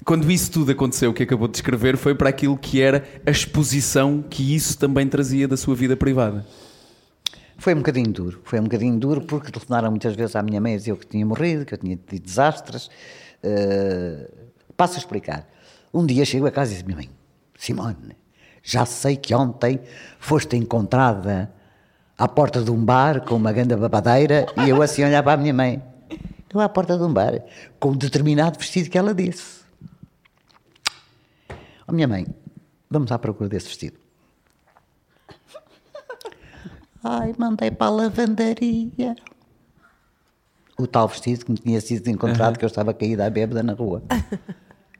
quando isso tudo aconteceu, que acabou de descrever foi para aquilo que era a exposição que isso também trazia da sua vida privada. Foi um bocadinho duro, foi um bocadinho duro porque telefonaram muitas vezes à minha mãe a dizer que tinha morrido, que eu tinha tido desastres. Uh, passo a explicar. Um dia chego a casa e disse: Minha mãe, Simone, já sei que ontem foste encontrada à porta de um bar com uma grande babadeira e eu assim olhar para a minha mãe. Eu à porta de um bar com um determinado vestido que ela disse. Oh, minha mãe, vamos à procura desse vestido. Ai, mandei para a lavandaria. O tal vestido que me tinha sido encontrado, que eu estava caída à bêbada na rua.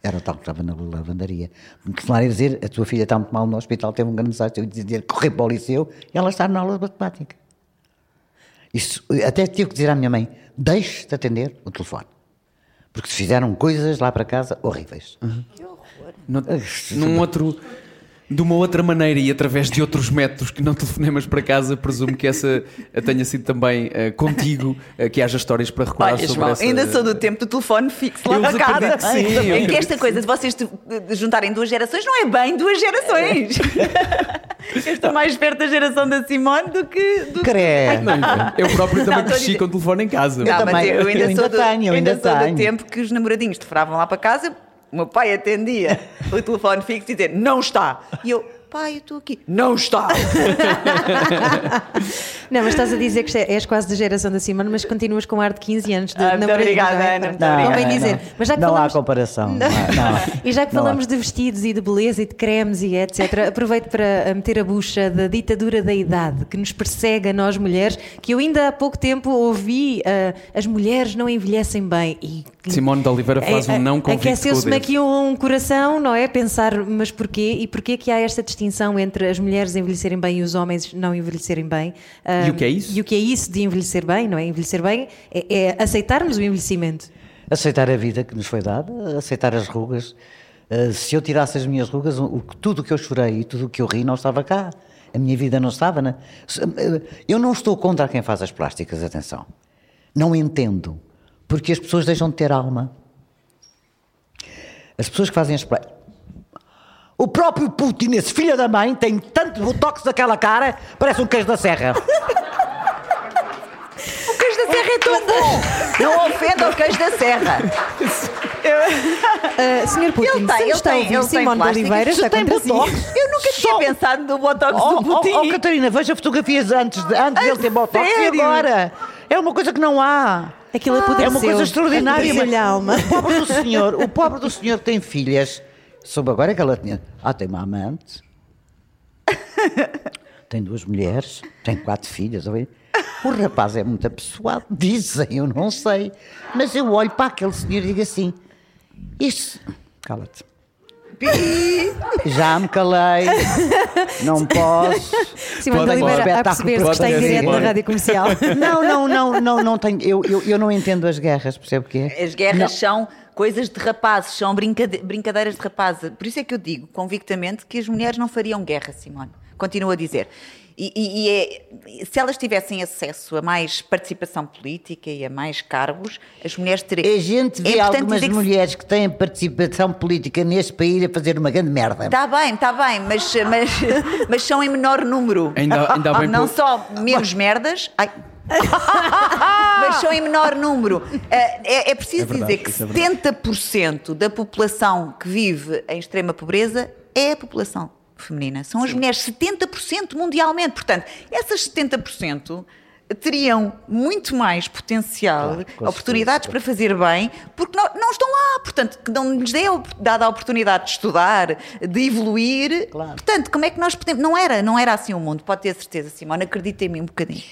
Era o tal que estava na lavandaria. Me telefonaram a dizer: a tua filha está muito mal no hospital, teve um grande desastre. Eu dizia: correr para o liceu e ela está na aula de matemática. Isso, até tive que dizer à minha mãe: deixe de atender o telefone. Porque se fizeram coisas lá para casa horríveis. No- num outro, de uma outra maneira e através de outros métodos que não telefonemas para casa, presumo que essa eh, tenha sido também eh, contigo, eh, que haja histórias para recordar Olha, sobre João, essa... ainda sou do tempo do telefone fixo lá para casa. que sim, eu É que acredito esta que coisa de vocês juntarem duas gerações não é bem duas gerações. [laughs] eu estou mais perto da geração da Simone do que. Do que- Credo. Não, eu próprio Não, também a cresci dizer- com o telefone em casa. Não, mas também, eu ainda, eu ainda sou do, tenho, ainda ainda sou do tempo que os namoradinhos te furavam lá para casa o meu pai atendia o telefone fixo e dizia, não está. E eu, pai, eu estou aqui. Não está. [laughs] Não, mas estás a dizer que és quase da geração da Simone, mas continuas com ar de 15 anos. De Ah, muito obrigada, não é? Ana, muito Não, obrigada. Dizer. Mas já que Não há falamos... comparação. Não há- não há. E já que Não há. falamos de vestidos e de beleza e de cremes e etc., aproveito para uh, meter a bucha da ditadura da idade que nos persegue a nós mulheres, que eu ainda há pouco tempo ouvi uh, as mulheres não envelhecem bem. E, Simone de Oliveira faz um não convite com o Aqueceu-se-me aqui um coração, não é? Pensar, mas porquê? E porquê que há esta distinção entre as mulheres envelhecerem bem e os homens não envelhecerem bem? E o que é isso? E o que é isso de envelhecer bem, não é? Envelhecer bem é, é aceitarmos o envelhecimento. Aceitar a vida que nos foi dada, aceitar as rugas. Uh, se eu tirasse as minhas rugas, o, tudo o que eu chorei e tudo o que eu ri não estava cá. A minha vida não estava. Na... Uh, Eu não estou contra quem faz as plásticas, atenção. Não entendo. Porque as pessoas deixam de ter alma. As pessoas que fazem as plásticas. O próprio Putin, esse filho da mãe, tem tanto botox naquela cara, parece um queijo da serra. [laughs] O queijo da serra é tão bom. Não ofenda o queijo da serra. Uh, [laughs] Senhor Putin, Ele tem, se ele está a tem, ouvir, ele tem Simone de. Oliveira está tem botox, Eu nunca tinha Só- pensado no botox Oh, do oh, Putin. oh, Catarina, veja fotografias antes, de, antes A dele ter botox e agora. É uma coisa que não há. Aquilo é uma coisa extraordinária. A alma. O pobre do senhor, o pobre do senhor tem filhas, soube agora que ela tinha. Ah, tem uma amante. [laughs] Tem duas mulheres, tem quatro filhas. O rapaz é muito apessoado, [laughs] dizem, eu não sei. Mas eu olho para aquele senhor e digo assim: Isto. Cala-te. Já me calei, não [laughs] posso. De Pode- Oliveira, a perceber-se que está em direto na rádio comercial. [laughs] Não, não, não, não, não tenho. Eu, eu, eu não entendo as guerras, percebe o quê? As guerras Não. são coisas de rapazes, são brincade- brincadeiras de rapazes. Por isso é que eu digo convictamente que as mulheres não fariam guerra, Simone. Continuo a dizer. E, e- e é- se elas tivessem acesso a mais participação política e a mais cargos, as mulheres teriam. A gente É vê importante algumas que- mulheres que têm participação política neste país a fazer uma grande merda. Está bem, está bem, mas, mas, [laughs] mas são em menor número. Ainda- ainda há bem Não pouco- só menos merdas. Ai. [laughs] mas são em menor número. Eh, É, é preciso É verdade, dizer que isso é verdade. 70% da população que vive em extrema pobreza é a população feminina. São as mulheres, 70% mundialmente. Portanto, essas 70% teriam muito mais potencial, oportunidades para fazer bem, porque não, não estão lá. Portanto, que não lhes é dada a oportunidade de estudar, de evoluir. Claro. Portanto, como é que nós podemos. Não era, não era assim o mundo, pode ter certeza, Simone, acredita em mim um bocadinho.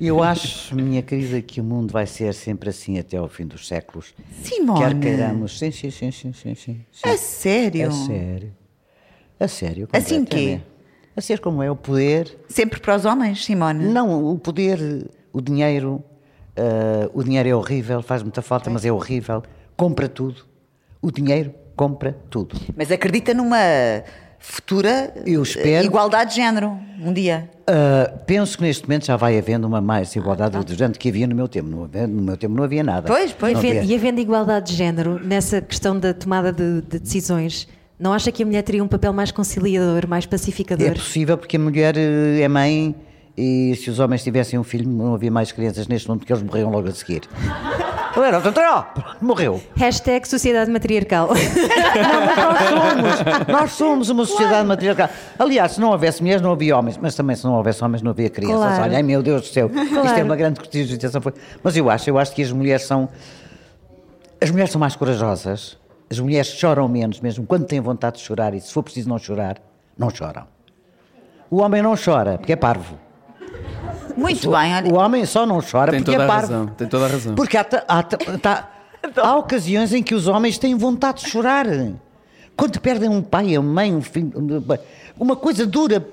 Eu acho, minha querida, que o mundo vai ser sempre assim até ao fim dos séculos. Simone. Quer queiramos. Sim, sim, sim, sim, sim. sim, sim. A sério? A sério. A sério. Assim quê? completamente. A ser como é o poder. Sempre para os homens, Simone? Não, o poder, o dinheiro. ah, o dinheiro é horrível, faz muita falta, mas é horrível. Compra tudo. O dinheiro compra tudo. Mas acredita numa futura Eu espero. eh, igualdade de género, um dia. Ah, penso que neste momento já vai havendo uma mais igualdade de género que havia no meu tempo. No, no meu tempo não havia nada. Pois, pois. E havia. E havendo igualdade de género nessa questão da tomada de, de decisões, não acha que a mulher teria um papel mais conciliador, mais pacificador? É possível porque a mulher eh, é mãe e se os homens tivessem um filho não havia mais crianças neste mundo porque eles morriam logo a seguir. [laughs] Não era, portanto, ó, pronto, morreu. Hashtag sociedade matriarcal. Nós somos uma sociedade matriarcal. Aliás, se não houvesse mulheres, não havia homens. Mas também, se não houvesse homens, não havia crianças. Claro. Olha, ai meu Deus do céu. Isto é Claro. uma grande justificação. Mas eu acho, eu acho que as mulheres são. As mulheres são mais corajosas. As mulheres choram menos, mesmo quando têm vontade de chorar. E se for preciso não chorar, não choram. O homem não chora, porque é parvo. Muito bem, olha. O homem só não chora Tem porque toda é a parvo. razão, tem toda a razão. Porque há, há, tá- há ocasiões em que os homens têm vontade de chorar. Quando perdem um pai, uma mãe, um filho, uma coisa dura,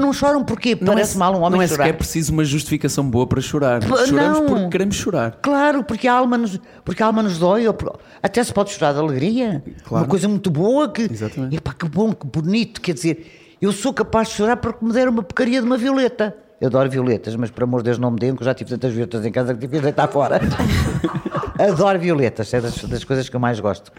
não choram porquê? Parece mal um homem não é chorar. sequer preciso uma justificação boa para chorar. Choramos não. porque queremos chorar. Claro, porque a alma nos, porque a alma nos dói, até se pode chorar de alegria. Claro. Uma coisa muito boa que. Exatamente. Epá, que bom, que bonito. Quer dizer, eu sou capaz de chorar porque me deram uma porcaria de uma violeta. Eu adoro violetas, mas por amor de Deus não me deem, que eu já tive tantas violetas em casa que tive de deitar fora. [laughs] adoro violetas, é das, das coisas que eu mais gosto.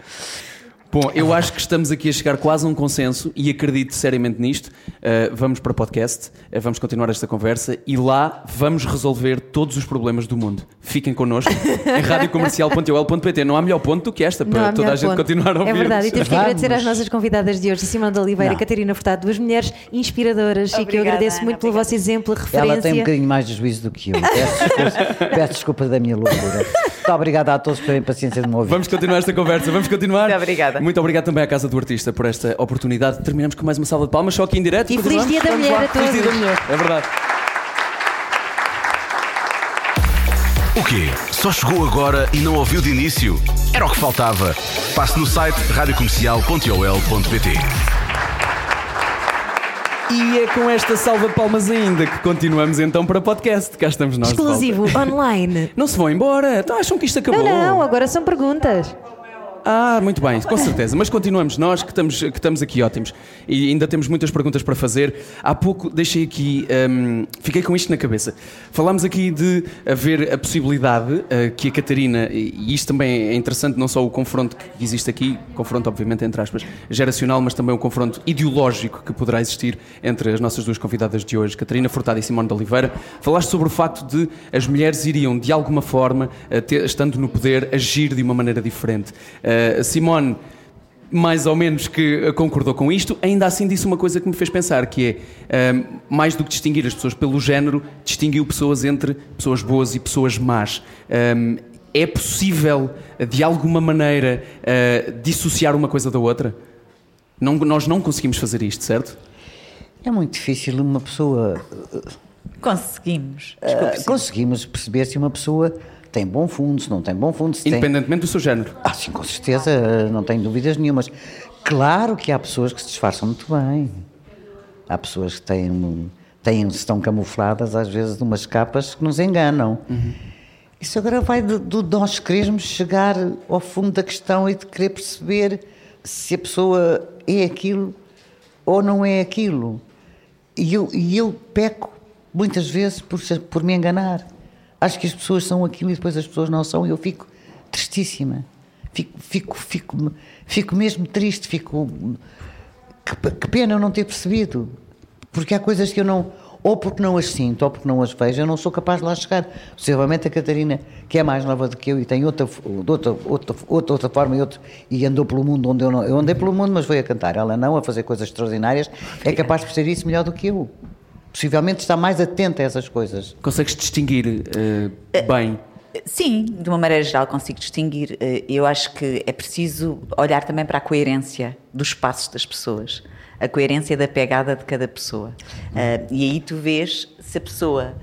Bom, eu acho que estamos aqui a chegar quase a um consenso e acredito seriamente nisto. Uh, vamos para o podcast, uh, vamos continuar esta conversa e lá vamos resolver todos os problemas do mundo. Fiquem connosco em [laughs] radiocomercial.ol.pt. Não há melhor ponto do que esta para toda a gente ponto. continuar a ouvir. É verdade, e temos que agradecer às nossas convidadas de hoje, Simone de Oliveira e. Catarina Furtado, duas mulheres inspiradoras e que eu Obrigada, agradeço Ana, muito pelo obrigada. vosso exemplo, Ela tem um referência. bocadinho mais de juízo do que eu. Peço desculpa, [laughs] peço desculpa da minha loucura. Muito obrigado a todos terem paciência de me ouvir. Vamos continuar esta conversa, vamos continuar. Muito obrigada. Muito obrigado também à Casa do Artista por esta oportunidade. Terminamos com mais uma salva de palmas, só aqui em direto. E feliz? Dia da Vamos Mulher lá. a Feliz Dia da todos. Mulher, é verdade. O quê? Só chegou agora e não ouviu de início? Era o que faltava. Passe no site radiocomercial.ol.pt E é com esta salva de palmas ainda que continuamos então para podcast. Cá estamos nós. Exclusivo, online. Não se vão embora. Então acham que isto acabou? Não, não, agora são perguntas. Ah, muito bem, com certeza. Mas continuamos nós que estamos, que estamos aqui ótimos. E ainda temos muitas perguntas para fazer. Há pouco deixei aqui, hum, fiquei com isto na cabeça. Falámos aqui de haver a possibilidade eh, que a Catarina, e isto também é interessante, não só o confronto que existe aqui, confronto obviamente entre aspas, geracional, mas também o confronto ideológico que poderá existir entre as nossas duas convidadas de hoje, Catarina Furtado e Simone de Oliveira. Falaste sobre o facto de as mulheres iriam, de alguma forma, eh, ter- estando no poder, agir de uma maneira diferente. Eh, Simone, mais ou menos que eh, concordou com isto, ainda assim disse uma coisa que me fez pensar, que é, eh, mais do que distinguir as pessoas pelo género, distinguiu pessoas entre pessoas boas e pessoas más. Eh, é possível, eh, de alguma maneira, dissociar uma coisa da outra? Não- nós não conseguimos fazer isto, certo? É muito difícil uma pessoa. Conseguimos. Desculpe, conseguimos perceber se uma pessoa tem bom fundo, se não tem bom fundo, se tem. Independentemente do seu género. Ah, sim, com certeza, não tenho dúvidas nenhumas. Claro que há pessoas que se disfarçam muito bem. Há pessoas que têm, têm, estão camufladas, às vezes, de umas capas que nos enganam. Isso agora vai de, de nós querermos chegar ao fundo da questão e de querer perceber se a pessoa é aquilo ou não é aquilo. E eu, e eu peco muitas vezes por, por me enganar. Acho que as pessoas são aquilo e depois as pessoas não são e eu fico tristíssima. Fico, fico, fico, fico mesmo triste, fico. Que, que pena eu não ter percebido. Porque há coisas que eu não. Ou porque não as sinto, ou porque não as vejo, eu não sou capaz de lá chegar. Possivelmente a Catarina, que é mais nova do que eu e tem outra, outra, outra, outra, outra forma e, outro, e andou pelo mundo onde eu não. Eu andei pelo mundo, mas foi a cantar. Ela não, a fazer coisas extraordinárias, é capaz de perceber isso melhor do que eu. Possivelmente está mais atenta a essas coisas. Consegues distinguir eh, bem? Sim, de uma maneira geral consigo distinguir. Eh, Eu acho que é preciso olhar também para a coerência dos passos das pessoas, a coerência da pegada de cada pessoa. Eh, E aí tu vês se a pessoa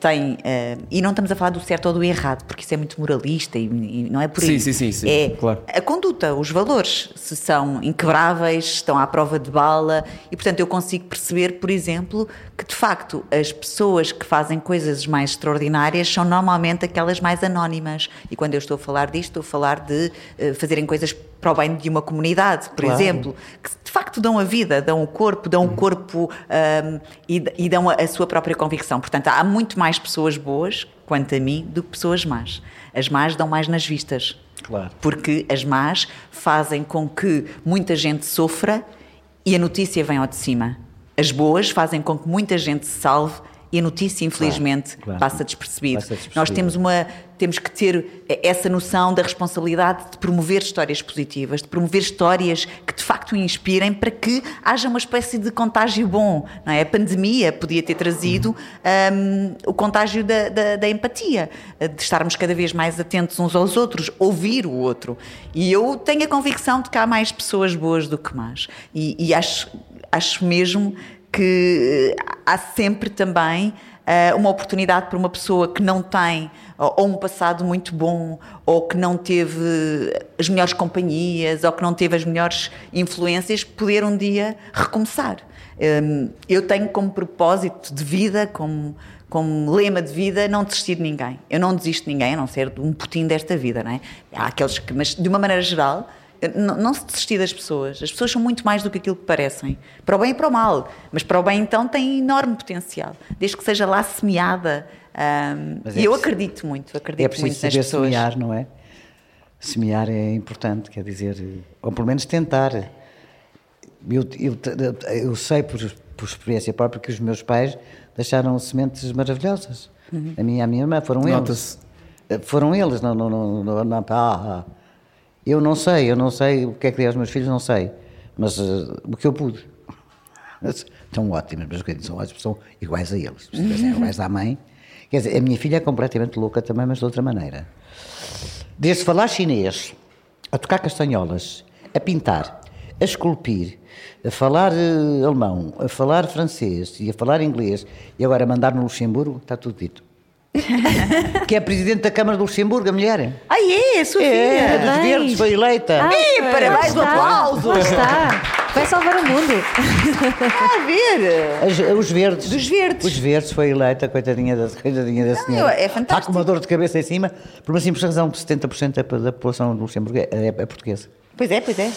tem. eh, E não estamos a falar do certo ou do errado, porque isso é muito moralista e não é por aí. sim, sim, sim, É claro. a conduta, os valores, se são inquebráveis, estão à prova de bala, e portanto eu consigo perceber, por exemplo, que de facto as pessoas que fazem coisas mais extraordinárias são normalmente aquelas mais anónimas. E quando eu estou a falar disto, estou a falar de eh, fazerem coisas para o bem de uma comunidade, por Claro. exemplo, que de facto dão a vida, dão o corpo, dão o corpo ahm, e, e dão a, a sua própria convicção. Portanto, há muito mais pessoas boas, quanto a mim, do que pessoas más. As más dão mais nas vistas. Claro. Porque as más fazem com que muita gente sofra e a notícia vem ao de cima. As boas fazem com que muita gente se salve e a notícia, infelizmente, claro. passa despercebido. Passa despercebido. Nós temos uma temos que ter essa noção da responsabilidade de promover histórias positivas, de promover histórias que de facto inspirem para que haja uma espécie de contágio bom. Não é? A pandemia podia ter trazido hum, o contágio da, da- da empatia, de estarmos cada vez mais atentos uns aos outros, ouvir o outro. E eu tenho a convicção de que há mais pessoas boas do que más. E, e acho, acho mesmo que eh, há sempre também eh, uma oportunidade para uma pessoa que não tem ou, um passado muito bom, ou que não teve as melhores companhias, ou que não teve as melhores influências, poder um dia recomeçar. Hum, eu tenho como propósito de vida, como, como lema de vida, não desistir de ninguém. Eu não desisto de ninguém, a não ser de um putinho desta vida, não é? Há aqueles que, mas de uma maneira geral, não, não se desistir das pessoas. As pessoas são muito mais do que aquilo que parecem. Para o bem e para o mal. Mas para o bem, então, tem enorme potencial. Desde que seja lá semeada. hum, Mas e é eu preciso- acredito muito, acredito É muito preciso nas saber pessoas. semear, não é? Semear é importante, quer dizer, ou pelo menos tentar. Eu, eu, eu sei por, por experiência própria que os meus pais deixaram sementes maravilhosas. A minha e a minha irmã foram eles. Eh, Foram eles, não, não, não, não, não- ah, ah. Eu não sei, eu não sei o que é que dei aos meus filhos, não sei. Mas eh, o que eu pude. Mas São ótimas, mas são ótimas, são iguais a eles. Tivessem iguais à mãe. Quer dizer, a minha filha é completamente louca também, mas de outra maneira. Desde falar chinês, a tocar castanholas, a pintar, a esculpir, a falar eh, alemão, a falar francês e a falar inglês, e agora mandar no Luxemburgo, está tudo dito. [laughs] que é presidente da Câmara do Luxemburgo, a mulher. Ah, é? A sua É, filha? dos verdes, foi eleita. Ah, Ih, parabéns, lá está. aplausos. Lá está. Vai salvar o mundo. A ver. As- os verdes. Dos verdes. Os verdes foi eleita, coitadinha da, coitadinha da senhora. é fantástico. Está com uma dor de cabeça em cima, por uma simples razão, 70% da, da população do Luxemburgo é, é- é portuguesa. Pois é, pois é.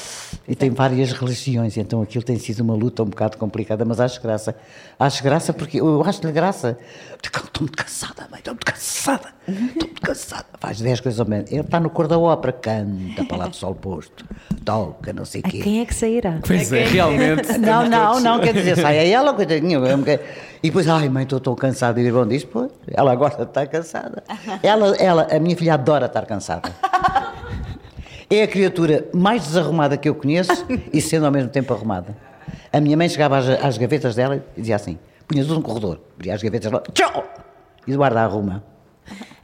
E tem várias religiões, então aquilo tem sido uma luta um bocado complicada, mas acho graça. Acho graça porque eu acho-lhe graça. Estou muito cansada, mãe, estou muito cansada. Estou muito cansada. Faz 10 coisas ao menos. Ele está no cor da ópera, canta para lá do sol posto, toca, não sei o A quê. quem é que sairá? Pois é, realmente. [laughs] Não, não, não, quer dizer, sai a ela, coitadinha. E depois, ai mãe, estou tão cansada. E o irmão diz, pô, ela agora está cansada. Ela, ela, a minha filha adora estar cansada. [laughs] É a criatura mais desarrumada que eu conheço e sendo ao mesmo tempo arrumada. A minha mãe chegava às, às gavetas dela e dizia assim, punha tudo no corredor, abria as gavetas dela, tchau! E Eduardo arruma.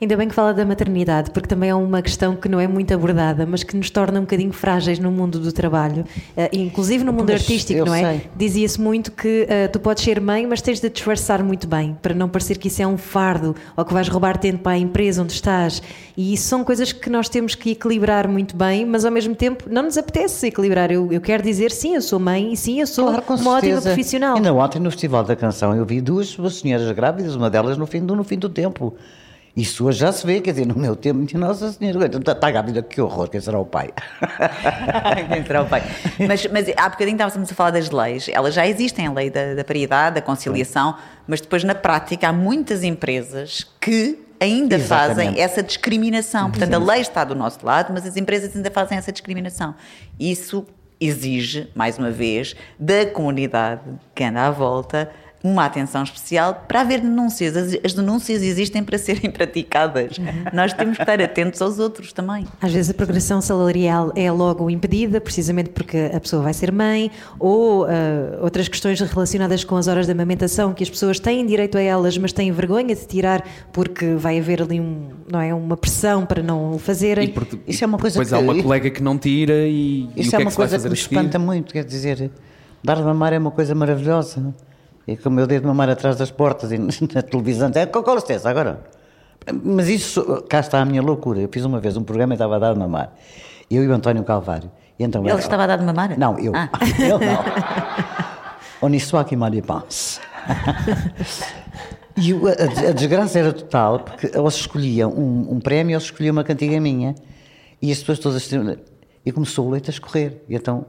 Ainda bem que fala da maternidade, porque também é uma questão que não é muito abordada, mas que nos torna um bocadinho frágeis no mundo do trabalho, eh, inclusive no mundo Mas artístico, não é? Dizia-se muito que eh, tu podes ser mãe, mas tens de te disfarçar muito bem, para não parecer que isso é um fardo ou que vais roubar tempo para a empresa onde estás. E isso são coisas que nós temos que equilibrar muito bem, mas ao mesmo tempo não nos apetece equilibrar. Eu, eu quero dizer, sim, eu sou mãe e sim, eu sou Claro, uma ótima profissional. Ainda ontem no Festival da Canção eu vi duas senhoras grávidas, uma delas no fim do, no fim do tempo. Isso hoje já se vê, quer dizer, no meu tempo, minha Nossa Senhora, está, está grávida, que horror, quem será o pai? [laughs] Quem será o pai? Mas, mas há bocadinho estávamos a falar das leis. Elas já existem, a lei da, da paridade, da conciliação, mas depois na prática há muitas empresas que ainda Exatamente. fazem essa discriminação. Portanto, a lei está do nosso lado, mas as empresas ainda fazem essa discriminação. Isso exige, mais uma vez, da comunidade que anda à volta, uma atenção especial para haver denúncias. As, as denúncias existem para serem [laughs] praticadas. Nós temos que estar atentos aos outros também. Às vezes a progressão salarial é logo impedida, precisamente porque a pessoa vai ser mãe, ou ah, outras questões relacionadas com as horas de amamentação, que as pessoas têm direito a elas, mas têm vergonha de tirar porque vai haver ali um, não é, uma pressão para não o fazerem. E porque- Isso é uma coisa Depois há que- uma colega que não tira e, e o Isso que é é uma que coisa que me espanta muito, quer dizer, dar de mamar é uma coisa maravilhosa. E como eu dei de mamar atrás das portas e [laughs] na televisão, é, com, com licença, agora. Mas isso, cá está a minha loucura. Eu fiz uma vez um programa e estava a dar de mamar. Eu e o António Calvário. E então, Ele estava a dar de mamar? Não, eu. Ah. [laughs] Ele não. On y soit qui mal y pense. E o- a, a desgraça era total, porque eles escolhiam um, um prémio, eles escolhiam uma cantiga minha. E as pessoas todas. E começou o leite a escorrer. E então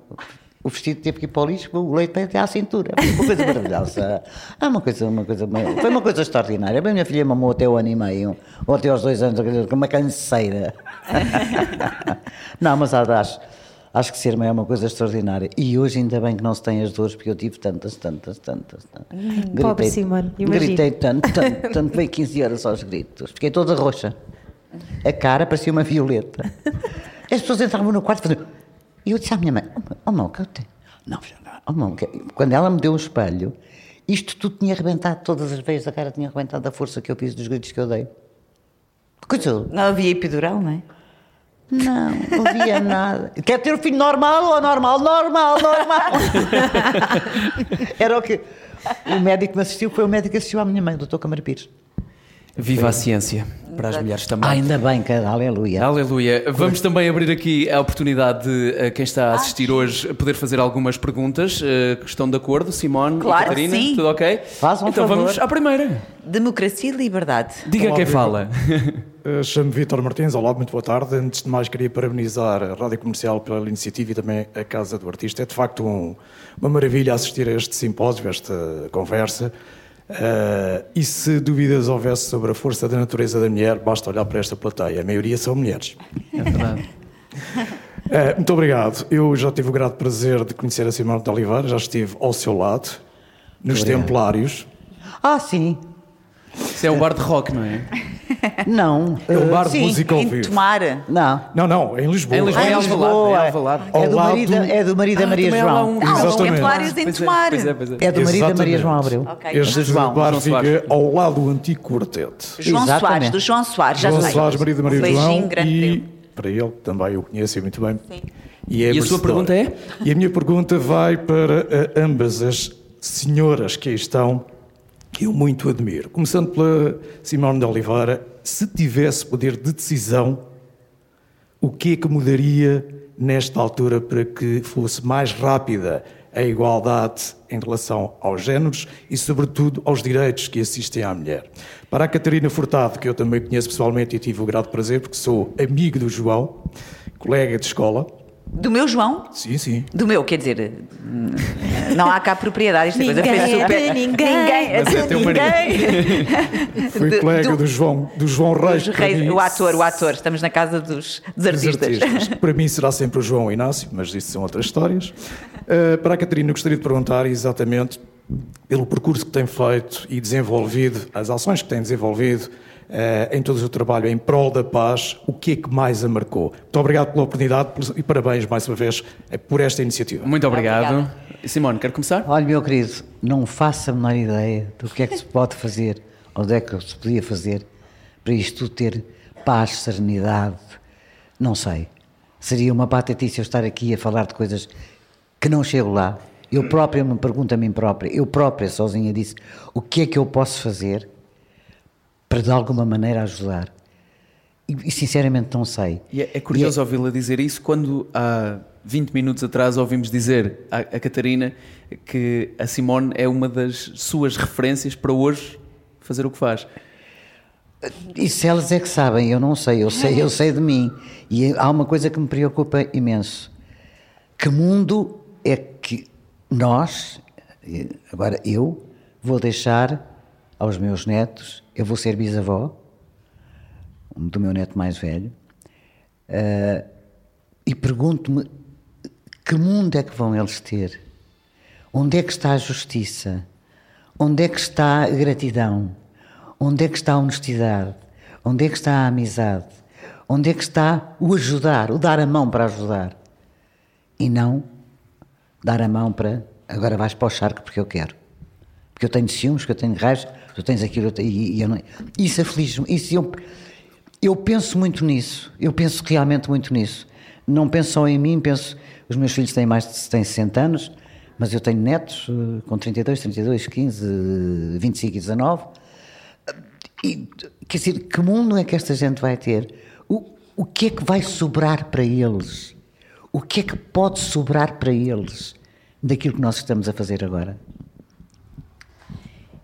o vestido teve que ir para o lixo, o leite até à cintura. Foi uma coisa maravilhosa. É uma coisa, uma coisa, foi uma coisa extraordinária. A minha filha mamou até o ano e meio, ou até aos dois anos, com uma canseira. Não, mas acho, acho que ser mãe é uma coisa extraordinária. E hoje ainda bem que não se tem as dores, porque eu tive tantas, tantas, tantas. tantas. pobre Simone, imagino. Gritei tanto, tanto, tanto, veio 15 horas aos gritos. Fiquei toda roxa. A cara parecia uma violeta. As pessoas entravam no quarto e faziam. E eu disse à minha mãe: Oh, mão, que eu tenho. Não. Oh, mão, que... quando ela me deu um espelho, isto tudo tinha arrebentado, todas as vezes a cara tinha arrebentado da força que eu fiz dos gritos que eu dei. Coisa. Não havia epidural, não é? Não, não havia nada. Quer ter o filho normal ou normal? Normal, normal. [laughs] Era o que. O médico que me assistiu foi o médico que assistiu à minha mãe, o doutor Câmara Pires. Viva a ciência para as mulheres também. Ah, ainda bem, cara, aleluia. Aleluia. Vamos também abrir aqui a oportunidade de eh, quem está a assistir hoje poder fazer algumas perguntas. Eh, estão de acordo, Simone Claro e Catarina? sim. Tudo ok? Façam um então favor. vamos à primeira. Democracia e liberdade. Diga Olá, quem viva. fala. Uh, Chamo-me Vítor Martins, olá, muito boa tarde. Antes de mais, queria parabenizar a Rádio Comercial pela iniciativa e também a Casa do Artista. É de facto um- uma maravilha assistir a este simpósio, a esta conversa. Uh, e se dúvidas houvesse sobre a força da natureza da mulher, basta olhar para esta plateia. A maioria são mulheres. É verdade. Eh, muito obrigado. Eu já tive o grande prazer de conhecer a Simone de Oliveira, já estive ao seu lado, nos Obrigado. Templários. Ah, sim. Isso é um bar de rock, não é? [laughs] Não. É um eh, bar de sim. música ao Em vivo. Tomar. Não. Não, não, em Lisboa. Em Lisboa, Ah, em em Alvalade, Lisboa. em Alvalade. Ao É do, lado marido, do- é do marido da Maria também há lá João. um- Não, os Exatamente. Templários em Pois é, Tomar. pois é, pois é. É do marido da Maria Exatamente. João Abreu. Ok. Este João, bar João Soares. fica ao lado do antigo quarteto. João Exatamente. Soares, do João Soares, já João sei. Soares, marido da Maria Um beijinho João, grande e para ele também eu conheço muito bem. Sim. E, é E a sua merecedor. pergunta é? E a minha pergunta vai para eh, ambas as senhoras que aí estão, que eu muito admiro. Começando pela Simone de Oliveira, se tivesse poder de decisão, o que é que mudaria nesta altura para que fosse mais rápida a igualdade em relação aos géneros e, sobretudo, aos direitos que assistem à mulher? Para a Catarina Furtado, que eu também conheço pessoalmente e tive o grande prazer, porque sou amigo do João, colega de escola. Do meu João? Sim, sim. Do meu, quer dizer, não há cá propriedade. Esta coisa Ninguém foi é super. ninguém. Ninguém, Mas é teu marido. ninguém. [laughs] Fui Do- colega do- do, João, do João Reis. Reis, mim, o ator, o ator. Estamos na casa dos, dos dos artistas. artistas. Para mim será sempre o João Inácio, mas isso são outras histórias. Uh, para a Catarina, eu gostaria de perguntar exatamente pelo percurso que tem feito e desenvolvido, as ações que tem desenvolvido em todo o seu trabalho em prol da paz, o que é que mais a marcou? Muito obrigado pela oportunidade e parabéns mais uma vez eh, por esta iniciativa. Muito obrigado. Obrigada. Simone, quer começar? Olha, meu querido, não faço a menor ideia do que é que se pode fazer, ou do é que se podia fazer, para isto ter paz, serenidade, não sei. Seria uma patetice eu estar aqui a falar de coisas que não chego lá. Eu própria me pergunto a mim própria, eu própria sozinha disse, o que é que eu posso fazer para de alguma maneira ajudar? E, e sinceramente não sei. E é, é curioso ouvi-la dizer isso quando há 20 minutos atrás ouvimos dizer à, à Catarina que a Simone é uma das suas referências para hoje fazer o que faz. Isso elas é que sabem, eu não sei, eu sei, eu sei de mim. E há uma coisa que me preocupa imenso. Que mundo é que nós, agora eu, vou deixar aos meus netos, eu vou ser bisavó do meu neto mais velho, eh, e pergunto-me que mundo é que vão eles ter? Onde é que está a justiça? Onde é que está a gratidão? Onde é que está a honestidade? Onde é que está a amizade? Onde é que está o ajudar, o dar a mão para ajudar? E não dar a mão para agora vais para o charco porque eu quero. Porque eu tenho ciúmes, porque eu tenho raios, tu tens aquilo, e, e eu não, isso aflige-me. Isso eu, eu penso muito nisso, eu penso realmente muito nisso. Não penso só em mim, penso. Os meus filhos têm mais de têm 60 anos, mas eu tenho netos eh, com 32, 32, 15, eh, 25 e 19. E, quer dizer, que mundo é que esta gente vai ter? O, o que é que vai sobrar para eles? O que é que pode sobrar para eles daquilo que nós estamos a fazer agora?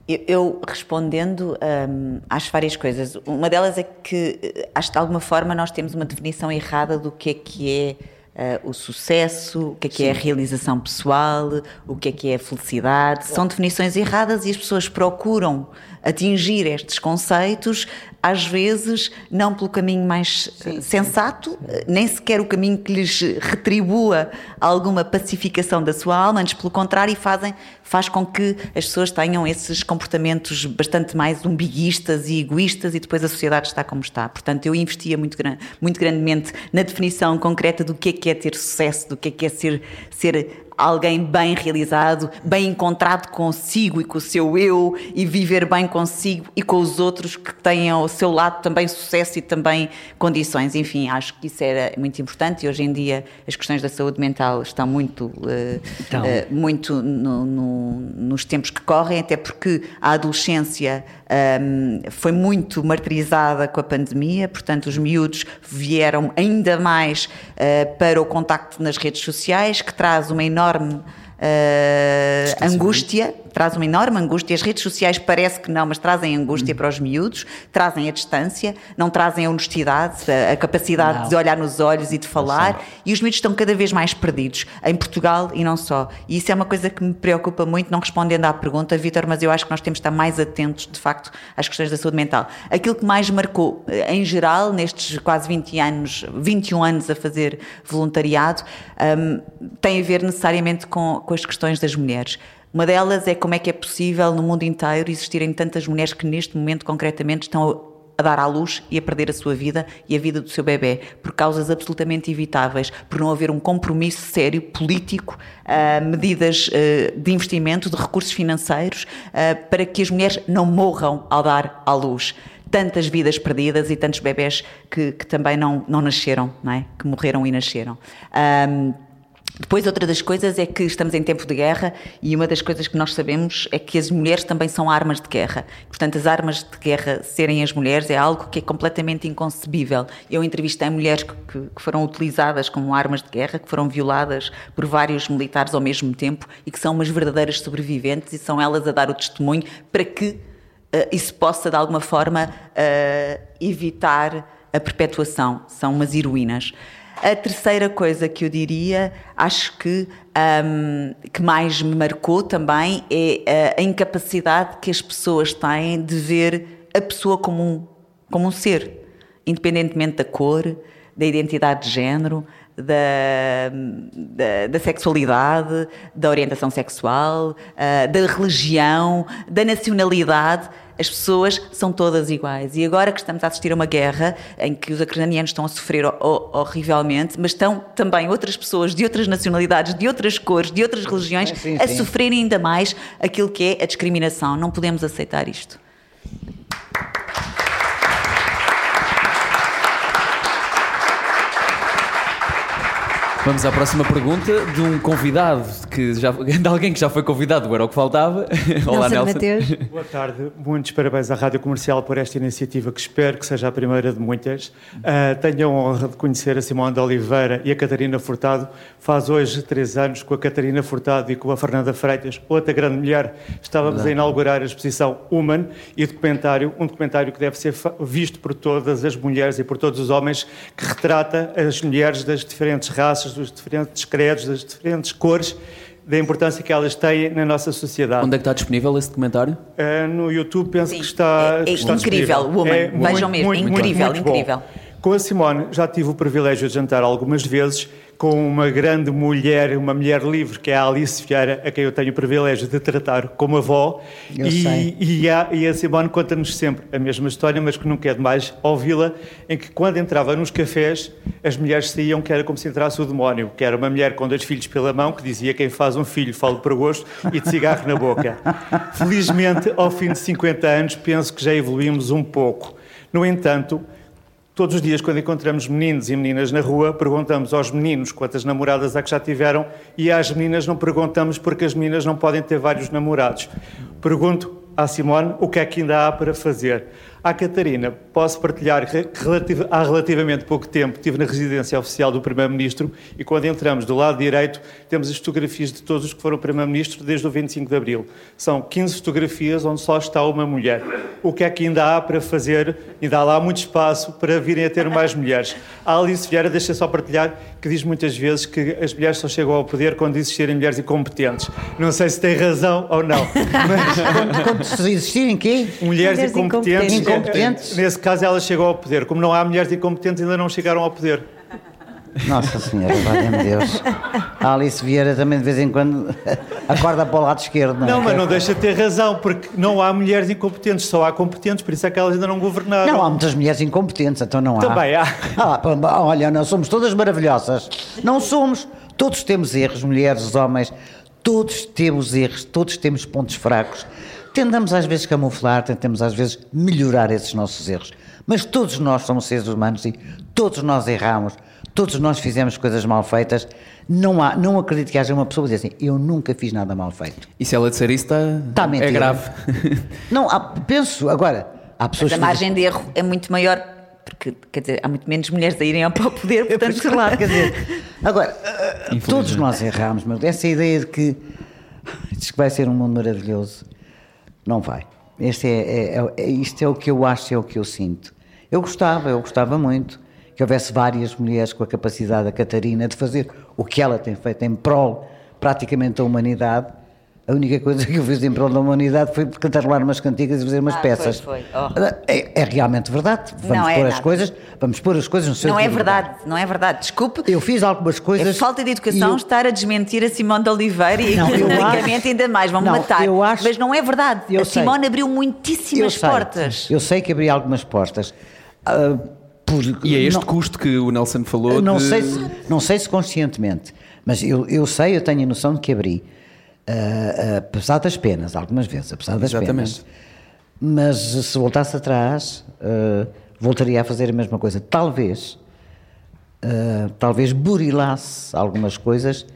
Eu, respondendo, hum, acho várias coisas. Uma delas é que, eh, acho que de alguma forma nós temos uma definição errada do que é que é eh, o sucesso, o que é que é a realização pessoal, o que é que é a felicidade. São definições erradas e as pessoas procuram atingir estes conceitos, às vezes não pelo caminho mais eh, sensato, eh, nem sequer o caminho que lhes retribua alguma pacificação da sua alma, antes pelo contrário, fazem, faz com que as pessoas tenham esses comportamentos bastante mais umbiguistas e egoístas e depois a sociedade está como está. Portanto, eu investia muito, gran- muito grandemente na definição concreta do que é que é ter sucesso, do que é que é ser, ser alguém bem realizado, bem encontrado consigo e com o seu eu e viver bem consigo e com os outros que têm ao seu lado também sucesso e também condições. Enfim, acho que isso era muito importante e hoje em dia as questões da saúde mental estão muito, eh, Então. eh, muito no- no- nos tempos que correm, até porque a adolescência ahm, foi muito martirizada com a pandemia, portanto os miúdos vieram ainda mais eh, para o contacto nas redes sociais, que traz uma enorme eh, angústia, traz uma enorme angústia. As redes sociais parece que não, mas trazem angústia para os miúdos, trazem a distância, não trazem a honestidade, a, a capacidade Não. de olhar nos olhos e de falar. E os miúdos estão cada vez mais perdidos, em Portugal e não só. E isso é uma coisa que me preocupa muito, não respondendo à pergunta, Vítor, mas eu acho que nós temos de estar mais atentos, de facto, às questões da saúde mental. Aquilo que mais marcou, eh, em geral, nestes quase 20 anos, 21 anos a fazer voluntariado, hum, tem a ver necessariamente com, com as questões das mulheres. Uma delas é como é que é possível no mundo inteiro existirem tantas mulheres que neste momento concretamente estão a dar à luz e a perder a sua vida e a vida do seu bebê, por causas absolutamente evitáveis, por não haver um compromisso sério político, ah, medidas ah, de investimento, de recursos financeiros, ah, para que as mulheres não morram ao dar à luz. Tantas vidas perdidas e tantos bebés que, que também não, não nasceram, não é? que morreram e nasceram. Ahm, depois, outra das coisas é que estamos em tempo de guerra e uma das coisas que nós sabemos é que as mulheres também são armas de guerra. Portanto, as armas de guerra serem as mulheres é algo que é completamente inconcebível. Eu entrevistei mulheres que, que- foram utilizadas como armas de guerra, que foram violadas por vários militares ao mesmo tempo e que são umas verdadeiras sobreviventes e são elas a dar o testemunho para que eh, isso possa, de alguma forma, eh, evitar a perpetuação. São umas heroínas. A terceira coisa que eu diria, acho que ahm, que mais me marcou também é a incapacidade que as pessoas têm de ver a pessoa como um, como um ser, independentemente da cor, da identidade de género, da, da, da sexualidade, da orientação sexual, ah, da religião, da nacionalidade. As pessoas são todas iguais. E agora que estamos a assistir a uma guerra em que os ucranianos estão a sofrer ho- ho- horrivelmente, mas estão também outras pessoas de outras nacionalidades, de outras cores, de outras religiões, Sim, sim, a sofrerem ainda mais aquilo que é a discriminação. Não podemos aceitar isto. Vamos à próxima pergunta de um convidado que já, [laughs] de alguém que já foi convidado, era o que faltava. Olá, Nelson Nelson. Mateus. [laughs] Boa tarde, muitos parabéns à Rádio Comercial por esta iniciativa que espero que seja a primeira de muitas. Ah, tenho a honra de conhecer a Simone de Oliveira e a Catarina Furtado. Faz hoje três anos com a Catarina Furtado e com a Fernanda Freitas, outra grande mulher. Estávamos a inaugurar a exposição Human e documentário, um documentário que deve ser visto por todas as mulheres e por todos os homens, que retrata as mulheres das diferentes raças, dos diferentes credos, das diferentes cores, da importância que elas têm na nossa sociedade. Onde é que está disponível esse documentário? Uh, no YouTube penso Sim, que está, é- é que está incrível, disponível. Woman. É Vejam mesmo, é incrível, bom. incrível. Com a Simone já tive o privilégio de jantar algumas vezes com uma grande mulher, uma mulher livre, que é a Alice Vieira, a quem eu tenho o privilégio de tratar como avó. Eu e, sei. E, a, e a Simone conta-nos sempre a mesma história, mas que nunca é demais ouvi-la, em que quando entrava nos cafés, as mulheres saíam que era como se entrasse o demónio, que era uma mulher com dois filhos pela mão, que dizia quem faz um filho fala para gosto e de cigarro na boca. Felizmente, ao fim de 50 anos, penso que já evoluímos um pouco. No entanto, Todos os dias, quando encontramos meninos e meninas na rua, perguntamos aos meninos quantas namoradas é que já tiveram e às meninas não perguntamos porque as meninas não podem ter vários namorados. Pergunto à Simone o que é que ainda há para fazer. À Catarina, posso partilhar que relativ- há relativamente pouco tempo estive na residência oficial do Primeiro-Ministro e quando entramos do lado direito temos as fotografias de todos os que foram Primeiro-Ministro desde o 25 de Abril. São 15 fotografias onde só está uma mulher. O que é que ainda há para fazer? Ainda há lá muito espaço para virem a ter mais mulheres. A Alice Vieira, deixa só partilhar, que diz muitas vezes que as mulheres só chegam ao poder quando existirem mulheres incompetentes. Não sei se tem razão ou não, [laughs] mas Quando se existirem quê? mulheres Mulheres incompetentes, incompetentes. Incompetentes? nesse caso elas chegam ao poder. Como não há mulheres incompetentes, ainda não chegaram ao poder. Nossa Senhora, valha-me Deus. A Alice Vieira também de vez em quando [laughs] acorda para o lado esquerdo. Não, é? Não, mas não deixa de ter razão, porque não há mulheres incompetentes, só há competentes, por isso é que elas ainda não governaram. Não, há muitas mulheres incompetentes, então não há. Também há. [laughs] Ah, olha, não somos todas maravilhosas. Não somos. Todos temos erros, mulheres, homens. Todos temos erros, todos temos pontos fracos. Tentamos às vezes camuflar, tentamos às vezes melhorar esses nossos erros. Mas todos nós somos seres humanos e todos nós erramos, todos nós fizemos coisas mal feitas. Não, há, não acredito que haja uma pessoa que diga assim: Eu nunca fiz nada mal feito. E se ela disser isso, está, Está é grave. [laughs] Não, há- penso, agora, há pessoas Mas a margem de erro é muito maior, porque quer dizer, há muito menos mulheres a irem para o [laughs] poder, Pois, portanto, claro, quer dizer, agora, todos nós erramos, mas essa ideia de que Diz que vai ser um mundo maravilhoso. Não vai. Este é, é- é- isto é o que eu acho, é o que eu sinto. Eu gostava, eu gostava muito que houvesse várias mulheres com a capacidade da Catarina de fazer o que ela tem feito em prol praticamente da humanidade. A única coisa que eu fiz em prol da humanidade foi cantarolar umas cantigas e fazer umas Ah, peças. foi, foi. Oh. É, é realmente verdade. Vamos Não é pôr as nada. coisas, vamos pôr as coisas no seu Não é devido lugar. verdade, não é verdade. Desculpe. Eu fiz algumas coisas. É falta de educação eu- estar a desmentir a Simone de Oliveira e eu acho- ainda mais, vão-me Não, matar. eu acho- Mas não é verdade. Eu a sei. Simone abriu Eu muitíssimas sei, portas. Eu sei que abri algumas portas. Ah, por- E é este não, custo que o Nelson falou. não de- sei se, não sei se conscientemente, mas eu, eu sei, eu tenho a noção de que abri. Apesar das penas, algumas vezes, apesar das Exatamente. penas. Mas se voltasse atrás, ah, voltaria a fazer a mesma coisa. Talvez, ah, talvez burilasse algumas coisas,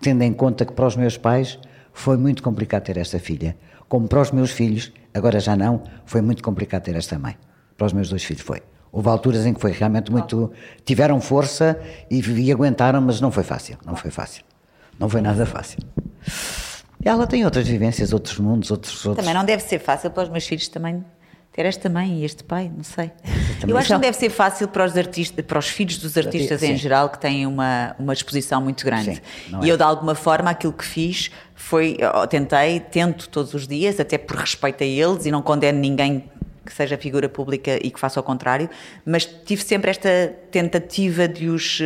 tendo em conta que para os meus pais foi muito complicado ter esta filha. Como para os meus filhos, agora já não, foi muito complicado ter esta mãe. Para os meus dois filhos foi. Houve alturas em que foi realmente muito. tiveram força e, e aguentaram, mas não foi fácil. Não foi fácil. Não foi nada fácil. Ela tem outras vivências, outros mundos, outros. outros... Também não deve ser fácil para os meus filhos também ter esta mãe e este pai, não sei. Eu acho que não deve ser fácil para os artistas, para os filhos dos artistas Sim. em geral que têm uma, uma exposição muito grande. Sim, e é. eu de alguma forma aquilo que fiz foi, tentei, tento todos os dias, até por respeito a eles e não condeno ninguém que seja figura pública e que faça o contrário, mas tive sempre esta tentativa de os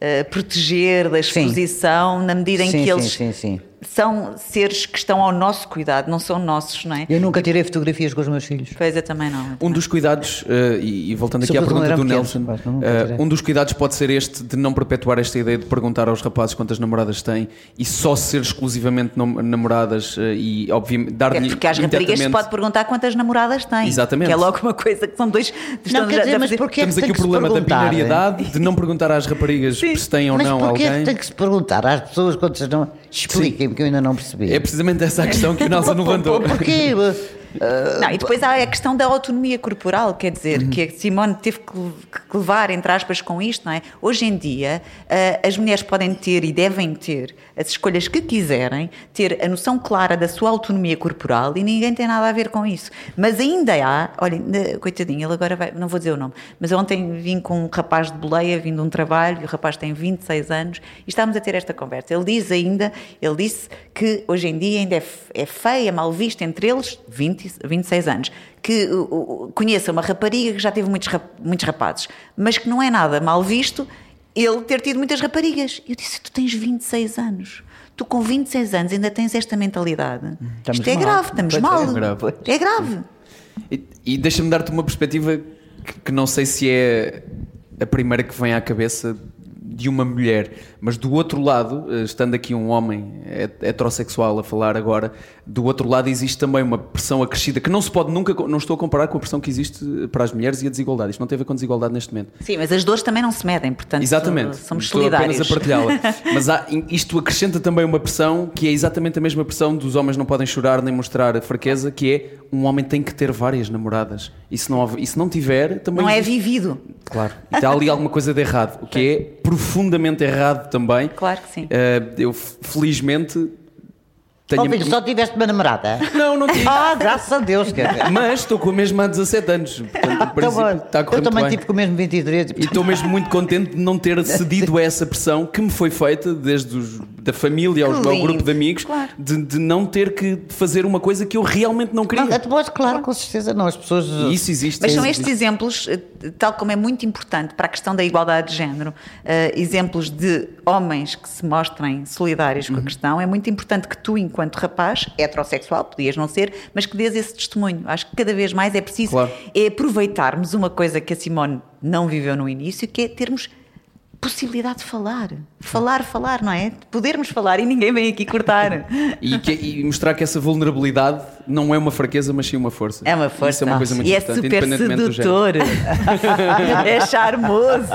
eh, proteger da exposição na medida em Sim, que sim, eles sim, sim. São seres que estão ao nosso cuidado, não são nossos, não é? Eu nunca tirei fotografias com os meus filhos. Pois eu também não. Um dos cuidados, eh, e, e voltando aqui à pergunta do Nelson, pequenos, mas tirei. um dos cuidados pode ser este de não perpetuar esta ideia de perguntar aos rapazes quantas namoradas têm e só ser exclusivamente nam- namoradas eh, e, obviamente, É dar-lhe porque às raparigas se pode perguntar quantas namoradas têm. Exatamente. Que é logo uma coisa que são dois. estão quer dizer, mas porquê é que Temos tem aqui o problema da binariedade, de não perguntar às raparigas se têm ou Mas não porquê é alguém. que tem que se perguntar às pessoas quantas não. Expliquem-me que eu ainda não percebi. É precisamente essa a questão que o Nelson [laughs] levantou. Porquê? Não, e depois há a questão da autonomia corporal, quer dizer, que a Simone teve que, levar, entre aspas, com isto, não é? Hoje em dia, ah, as mulheres podem ter e devem ter as escolhas que quiserem, ter a noção clara da sua autonomia corporal e ninguém tem nada a ver com isso. Mas ainda há, olha, coitadinho, ele agora vai, não vou dizer o nome, mas ontem vim com um rapaz de boleia, vindo de um trabalho, e o rapaz tem 26 anos, e estávamos a ter esta conversa. Ele diz ainda, ele disse que hoje em dia ainda é, é feia, mal vista entre eles, 20, 26 anos, que conheça uma rapariga que já teve muitos, muitos rapazes, mas que não é nada mal visto ele ter tido muitas raparigas. Eu disse: Tu tens 26 anos. Tu com 26 anos ainda tens esta mentalidade. Estamos Isto é mal. grave, estamos Pois é, mal. é grave. É grave. E, e deixa-me dar-te uma perspectiva que, que não sei se é a primeira que vem à cabeça de uma mulher, mas do outro lado, eh, estando aqui um homem het- heterossexual a falar agora, do outro lado existe também uma pressão acrescida que não se pode nunca, não estou a comparar com a pressão que existe para as mulheres e a desigualdade. Isto não tem a ver com desigualdade neste momento. Sim, mas as dores também não se medem, portanto Exatamente. somos Estou solidários. apenas a partilhá-la. [laughs] Mas há- isto acrescenta também uma pressão que é exatamente a mesma pressão dos homens não podem chorar nem mostrar fraqueza, que é um homem tem que ter várias namoradas. E se não, e se não tiver, também. Não é vivido. Claro. E está ali alguma coisa de errado, o que é profundamente errado também. Claro que sim. Eh, eu, felizmente. Tenho Oh, filho, só tiveste uma namorada? [laughs] Não, não tive. Ah, graças a Deus, quer dizer. Mas estou com a mesma há 17 anos. Portanto, bom. está a correr eu também tive com o mesmo 23. E estou mesmo muito contente de não ter cedido a essa pressão que me foi feita desde os, da família aos, ao lindo. grupo de amigos Claro. de, de não ter que fazer uma coisa que eu realmente não queria. Não, depois, claro, com certeza não. As pessoas. Isso existe. Mas são Sim. estes exemplos, eh, tal como é muito importante para a questão da igualdade de género, eh, exemplos de homens que se mostrem solidários Uhum. com a questão, é muito importante que tu, enquanto rapaz, heterossexual, podias não ser, mas que dês esse testemunho. Acho que cada vez mais é preciso Claro. é aproveitarmos uma coisa que a Simone não viveu no início, que é termos possibilidade de falar. Falar, falar, não é? Podermos falar e ninguém vem aqui cortar. E, que- e mostrar que essa vulnerabilidade não é uma fraqueza, mas sim uma força. É uma força. Isso é uma coisa muito e é importante, super independentemente do género. sedutor. [laughs] é charmoso.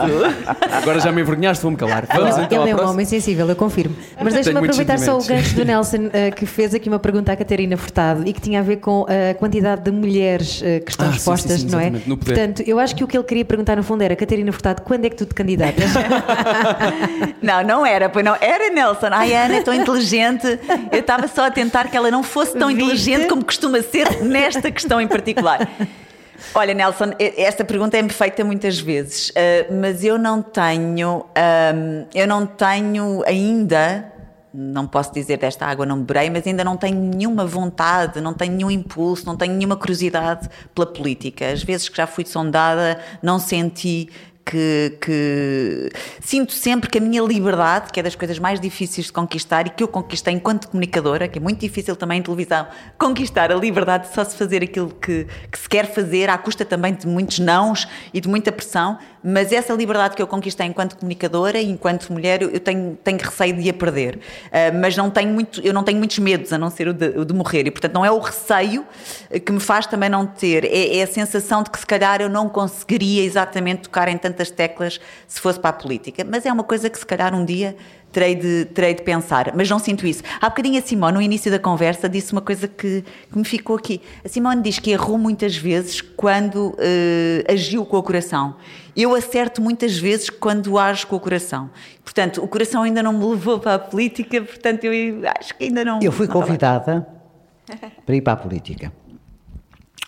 Agora já me envergonhaste, vou-me calar. Vamos Ele então à é um homem sensível, eu confirmo. Mas deixa-me aproveitar só o gancho do Nelson, eh, que fez aqui uma pergunta à Catarina Furtado e que tinha a ver com a quantidade de mulheres eh, que estão Ah, expostas, sim, sim, não é? no poder. Portanto, eu acho que o que ele queria perguntar no fundo era: Catarina Furtado, quando é que tu te candidatas? [laughs] Não, não era, pois não. Era Nelson. Ai, a Ana é tão inteligente. Eu estava só a tentar que ela não fosse tão Viste? inteligente como costuma ser nesta questão em particular. Olha, Nelson, esta pergunta é-me feita muitas vezes, ah, mas eu não tenho, ahm, eu não tenho ainda, não posso dizer desta água não beberei, mas ainda não tenho nenhuma vontade, não tenho nenhum impulso, não tenho nenhuma curiosidade pela política. Às vezes que já fui sondada, não senti que, que sinto sempre que a minha liberdade, que é das coisas mais difíceis de conquistar e que eu conquistei enquanto comunicadora, que é muito difícil também em televisão, conquistar a liberdade de só se fazer aquilo que, que se quer fazer, à custa também de muitos nãos e de muita pressão, mas essa liberdade que eu conquistei enquanto comunicadora e enquanto mulher, eu tenho, tenho receio de a perder. Ah, mas não tenho muito, eu não tenho muitos medos, a não ser o de, o de morrer. E, portanto, não é o receio eh, que me faz também não ter, é, é a sensação de que se calhar eu não conseguiria exatamente tocar em tantas teclas se fosse para a política. Mas é uma coisa que se calhar um dia terei de, terei de pensar, mas não sinto isso. Há bocadinho a Simone, no início da conversa, disse uma coisa que, que me ficou aqui. A Simone diz que errou muitas vezes quando eh, agiu com o coração. Eu acerto muitas vezes quando ajo com o coração. Portanto, o coração ainda não me levou para a política, portanto, eu acho que ainda não. Eu fui não convidada para ir para a política,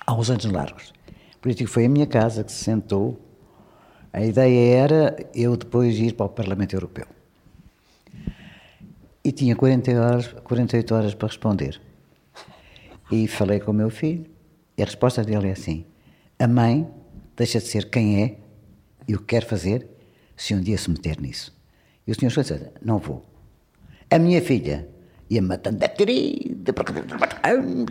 há uns anos largos. A política foi a minha casa que se sentou. A ideia era eu depois ir para o Parlamento Europeu. E tinha 40 horas, 48 horas para responder. E falei com o meu filho, e a resposta dele é assim: a mãe deixa de ser quem é e o que quer fazer se um dia se meter nisso. E o senhor dizer: não vou. A minha filha ia matando a querida.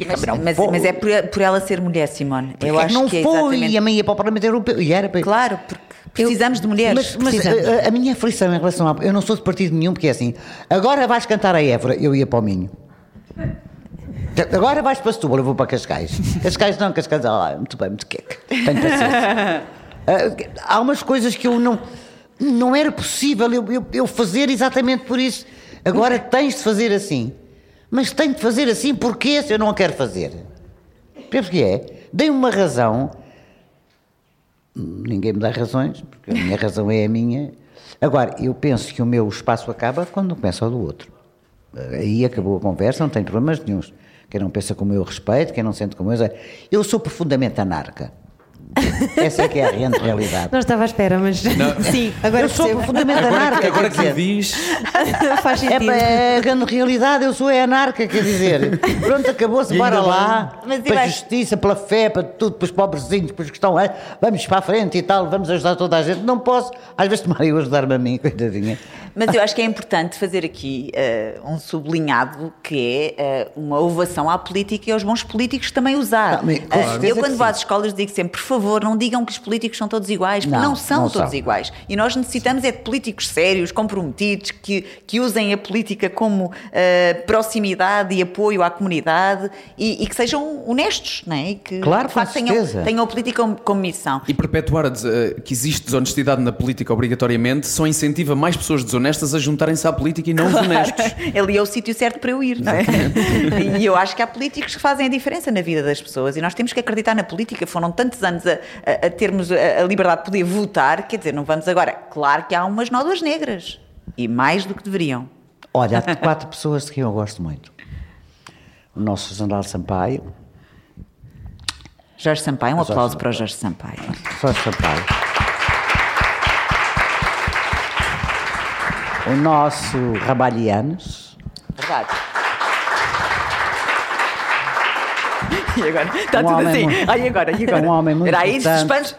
Mas, mas, mas é por, por ela ser mulher, Simone. Eu acho não que é foi, e a mãe ia para o Parlamento Europeu. E era para... Claro, porque precisamos de mulheres. Mas, mas a, a minha aflição em relação a. Eu não sou de partido nenhum, porque é assim. Agora vais cantar a Évora, eu ia para o Minho. Agora vais para Setúbal, eu vou para Cascais. Cascais não, Cascais, ah, muito bem, muito queque. Tenho paciência. [laughs] Ah, há umas coisas que eu não. Não era possível eu, eu, eu fazer exatamente por isso. Agora tens de fazer assim. Mas tenho de fazer assim porque se eu não a quero fazer. O que é? Dei uma razão ninguém me dá razões, porque a minha razão é a minha. Agora, eu penso que o meu espaço acaba quando começa o do outro. Aí acabou a conversa, não tenho problemas nenhums. Quem não pensa como eu respeito, quem não sente como eu. Eu sou profundamente anarca. Essa é que é a grande realidade. Não estava à espera, mas [laughs] sim, agora eu sou percebo. profundamente anarca. Agora que dizer. diz, [laughs] Faz É, sentido. é a grande realidade, eu sou é anarca, quer dizer. Pronto, acabou-se, bora lá. Mas para a justiça, pela fé, para tudo, para os pobrezinhos, para os que estão. é, Vamos para a frente e tal, vamos ajudar toda a gente. Não posso, às vezes tomarem eu ajudar-me a mim, [laughs] coitadinha. Mas eu acho que é importante fazer aqui eh, um sublinhado que é eh, uma ovação à política e aos bons políticos também usar. Ah, mas certeza eu, quando vou sim. às escolas, digo sempre: por favor, não digam que os políticos são todos iguais, porque Não, não, são não todos são. iguais. E nós necessitamos é de políticos sérios, comprometidos, que, que usem a política como eh, proximidade e apoio à comunidade e, e que sejam honestos, não é? E que, Claro, de com facto, tenham, tenham a política como, como missão. e perpetuar eh, que existe desonestidade na política obrigatoriamente só incentiva mais pessoas desonestas a juntarem-se à política e não os honestos. [laughs] Ali é o sítio certo para eu ir, não é? [laughs] E eu acho que há políticos que fazem a diferença na vida das pessoas e nós temos que acreditar na política. Foram tantos anos a, a- a termos a, a liberdade de poder votar, quer dizer, não vamos agora. Claro que há umas nódoas negras e mais do que deveriam. Olha, há quatro [laughs] pessoas de quem eu gosto muito. O nosso General Sampaio, Jorge Sampaio, um Jorge aplauso para o Jorge Sampaio. Jorge Sampaio. O nosso Rabalhianos, Verdade. E agora? Está Um tudo homem assim. muito- Ai, agora? E agora? um homem muito Era aí, importante. suspense.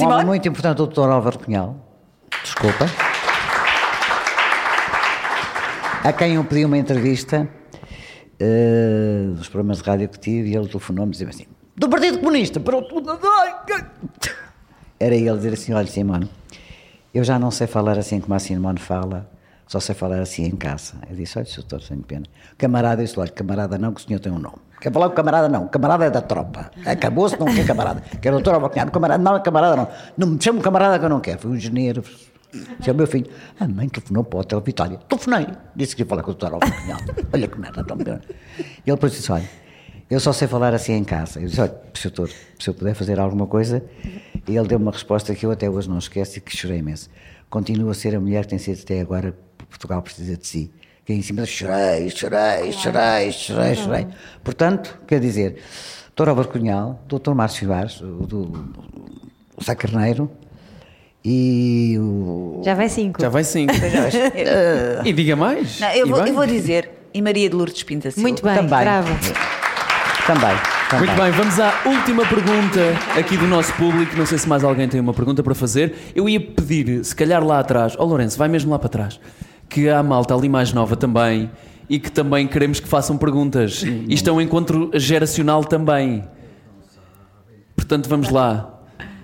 Uh, um homem muito importante, o Dr. Álvaro Cunhal. Desculpa. A quem eu pedi uma entrevista eh, dos programas de rádio que tive e ele telefonou-me e dizia assim: Do Partido Comunista, para o. Era ele dizer assim: Olha, Simone, eu já não sei falar assim como a Simone fala, só sei falar assim em casa. Eu disse: Olha, doutor, tenho pena. Camarada, eu disse: Olha, camarada, não, que o senhor tem um nome. Quer falar com camarada? Não. Camarada é da tropa. Acabou-se, não quer camarada. Quer doutor Albacanhado? Camarada? Não, camarada não. Não me chamo camarada que eu não quero. Foi um engenheiro. Disse ao meu filho, a mãe telefonou para o Hotel Vitória. Telefonei. Disse que ia falar com o doutor Albacanhado. Olha que merda. Tão bem. E ele depois disse, olha, eu só sei falar assim em casa. Eu disse, olha, Sr. Doutor, se eu puder fazer alguma coisa... E ele deu uma resposta que eu até hoje não esqueço e que chorei imenso. Continua a ser a mulher que tem sido até agora, Portugal precisa de si. Que em cima chorei, chorei, chorei, chorei, chorei. Portanto, quer dizer, Dr. Álvaro Cunhal, Dr. Márcio Vaz, o do Sá Carneiro e o... Já vai cinco. Já vai cinco. [laughs] e diga mais. Não, eu, E vou, eu vou dizer, e Maria de Lourdes Pinta Silva. Muito bem, Também. bravo. Também, também. Muito bem, vamos à última pergunta aqui do nosso público. Não sei se mais alguém tem uma pergunta para fazer. Eu ia pedir, se calhar lá atrás, ó Lourenço, vai mesmo lá para trás, que há malta ali mais nova também e que também queremos que façam perguntas. Isto é um encontro geracional também. Portanto, vamos lá.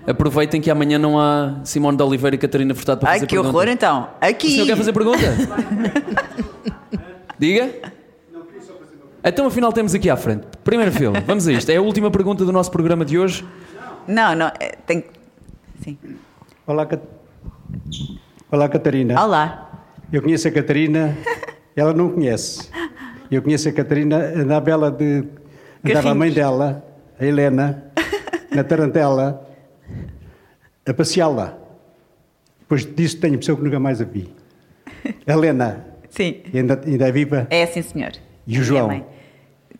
Aproveitem que amanhã não há Simone de Oliveira e Catarina Furtado para Ai, fazer que perguntas. horror então. O Aqui. senhor quer fazer pergunta? [laughs] Diga. Então, afinal, temos aqui à frente. Primeira fila, vamos a isto. É a última pergunta do nosso programa de hoje. Não, não, é, tem... Sim. Olá, Cat... Olá, Catarina. Olá. Eu conheço a Catarina, ela não conhece. Eu conheço a Catarina, andava ela de. Andava a mãe dela, a Helena, na Tarantela, a passeá-la. Depois disso tenho pessoa que nunca mais a vi. A Helena, Sim. ainda, ainda é viva? É sim, senhor. E o João?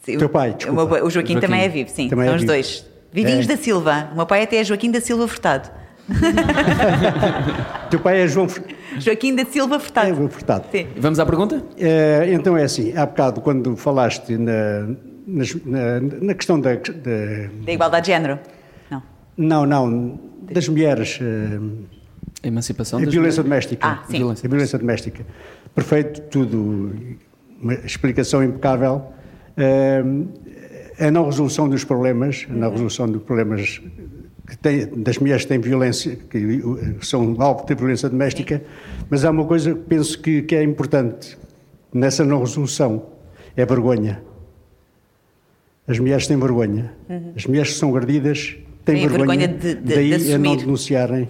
Sim, Teu o- pai, o, desculpa. meu pai- o Joaquim, Joaquim. também é vivo, sim. Também é São os vivo. dois. Vivinhos É. da Silva. O meu pai até é Joaquim da Silva Furtado. [laughs] [laughs] Teu pai é João Fur- [laughs] Joaquim da Silva é Furtado. João Furtado. Sim. Vamos à pergunta? Eh, então é assim, há bocado quando falaste na, na, na questão da, da- Da igualdade de género. Não. Não, não, das mulheres, eh, A emancipação a das violência mulheres. doméstica. Ah, sim. A violência doméstica. Perfeito, tudo, uma explicação impecável. Eh, a não resolução dos problemas, a não resolução dos problemas que tem, das mulheres que têm violência, que são alvo de violência doméstica, mas há uma coisa que penso que, que é importante nessa não resolução, é a vergonha. As mulheres têm vergonha. As mulheres que são agredidas têm Têm vergonha, vergonha de- de- daí de a não denunciarem.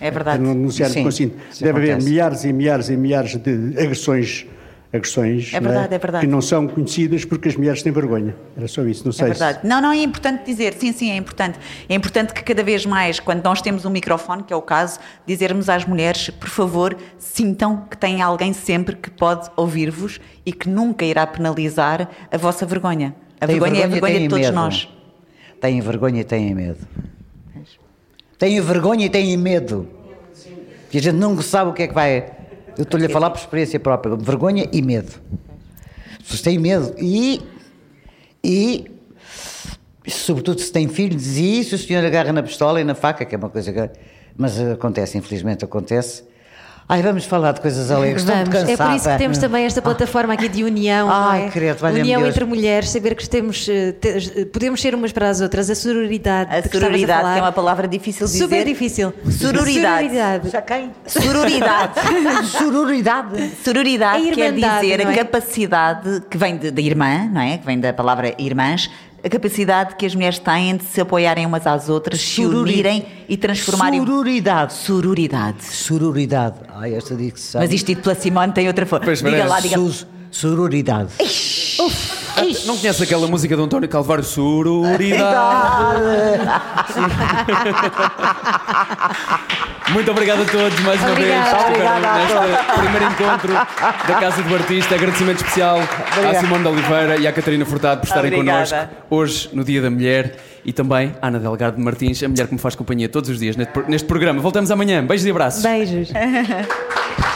É verdade. A não denunciarem Sim, Deve haver acontece. milhares e milhares e milhares de agressões, agressões É não verdade, é verdade. que não são conhecidas porque as mulheres têm vergonha. Era só isso, não É sei verdade. se... Não, não, é importante dizer, sim, sim, é importante. É importante que cada vez mais, quando nós temos um microfone, que é o caso, dizermos às mulheres, por favor, sintam que têm alguém sempre que pode ouvir-vos e que nunca irá penalizar a vossa vergonha. A Têm vergonha, é a vergonha de todos medo. nós. Têm vergonha e têm medo. Têm vergonha e têm medo. Que a gente nunca sabe o que é que vai. Eu estou-lhe a falar por experiência própria. Vergonha e medo. As pessoas têm medo. E. E. Sobretudo se têm filhos, e isso o senhor agarra na pistola e na faca, que é uma coisa que. Mas acontece, infelizmente acontece. Ai, vamos falar de coisas alegres. Estou Vamos. É cansada. por isso que temos também esta plataforma aqui de união. Ai, é? valha-me união entre mulheres, saber que temos, eh, te- podemos ser umas para as outras, a sororidade. A sororidade, falar. que é uma palavra difícil de dizer. Super difícil. Sororidade. Sororidade. Já quem? Sororidade. [laughs] Sororidade. Sororidade A quer dizer não a é? capacidade que vem de- da irmã, não é? Que vem da palavra irmãs, a capacidade que as mulheres têm de se apoiarem umas às outras, se Sorori- unirem e transformarem. Sororidade. Sororidade. Sororidade. Ai, esta dicção. Mas isto dito pela Simone tem outra forma. Pois Diga lá, diga Sus- Sororidade. Não conhece aquela música do António Calvário? Sororidade. Muito obrigado a todos mais uma Obrigada. vez. Obrigada neste primeiro encontro da Casa do Artista. Agradecimento especial à Obrigado. Simone de Oliveira e à Catarina Furtado por estarem Obrigada. connosco hoje no Dia da Mulher e também à Ana Delgado Martins, a mulher que me faz companhia todos os dias neste, neste programa. Voltamos amanhã. Beijos e abraços. Beijos. [laughs]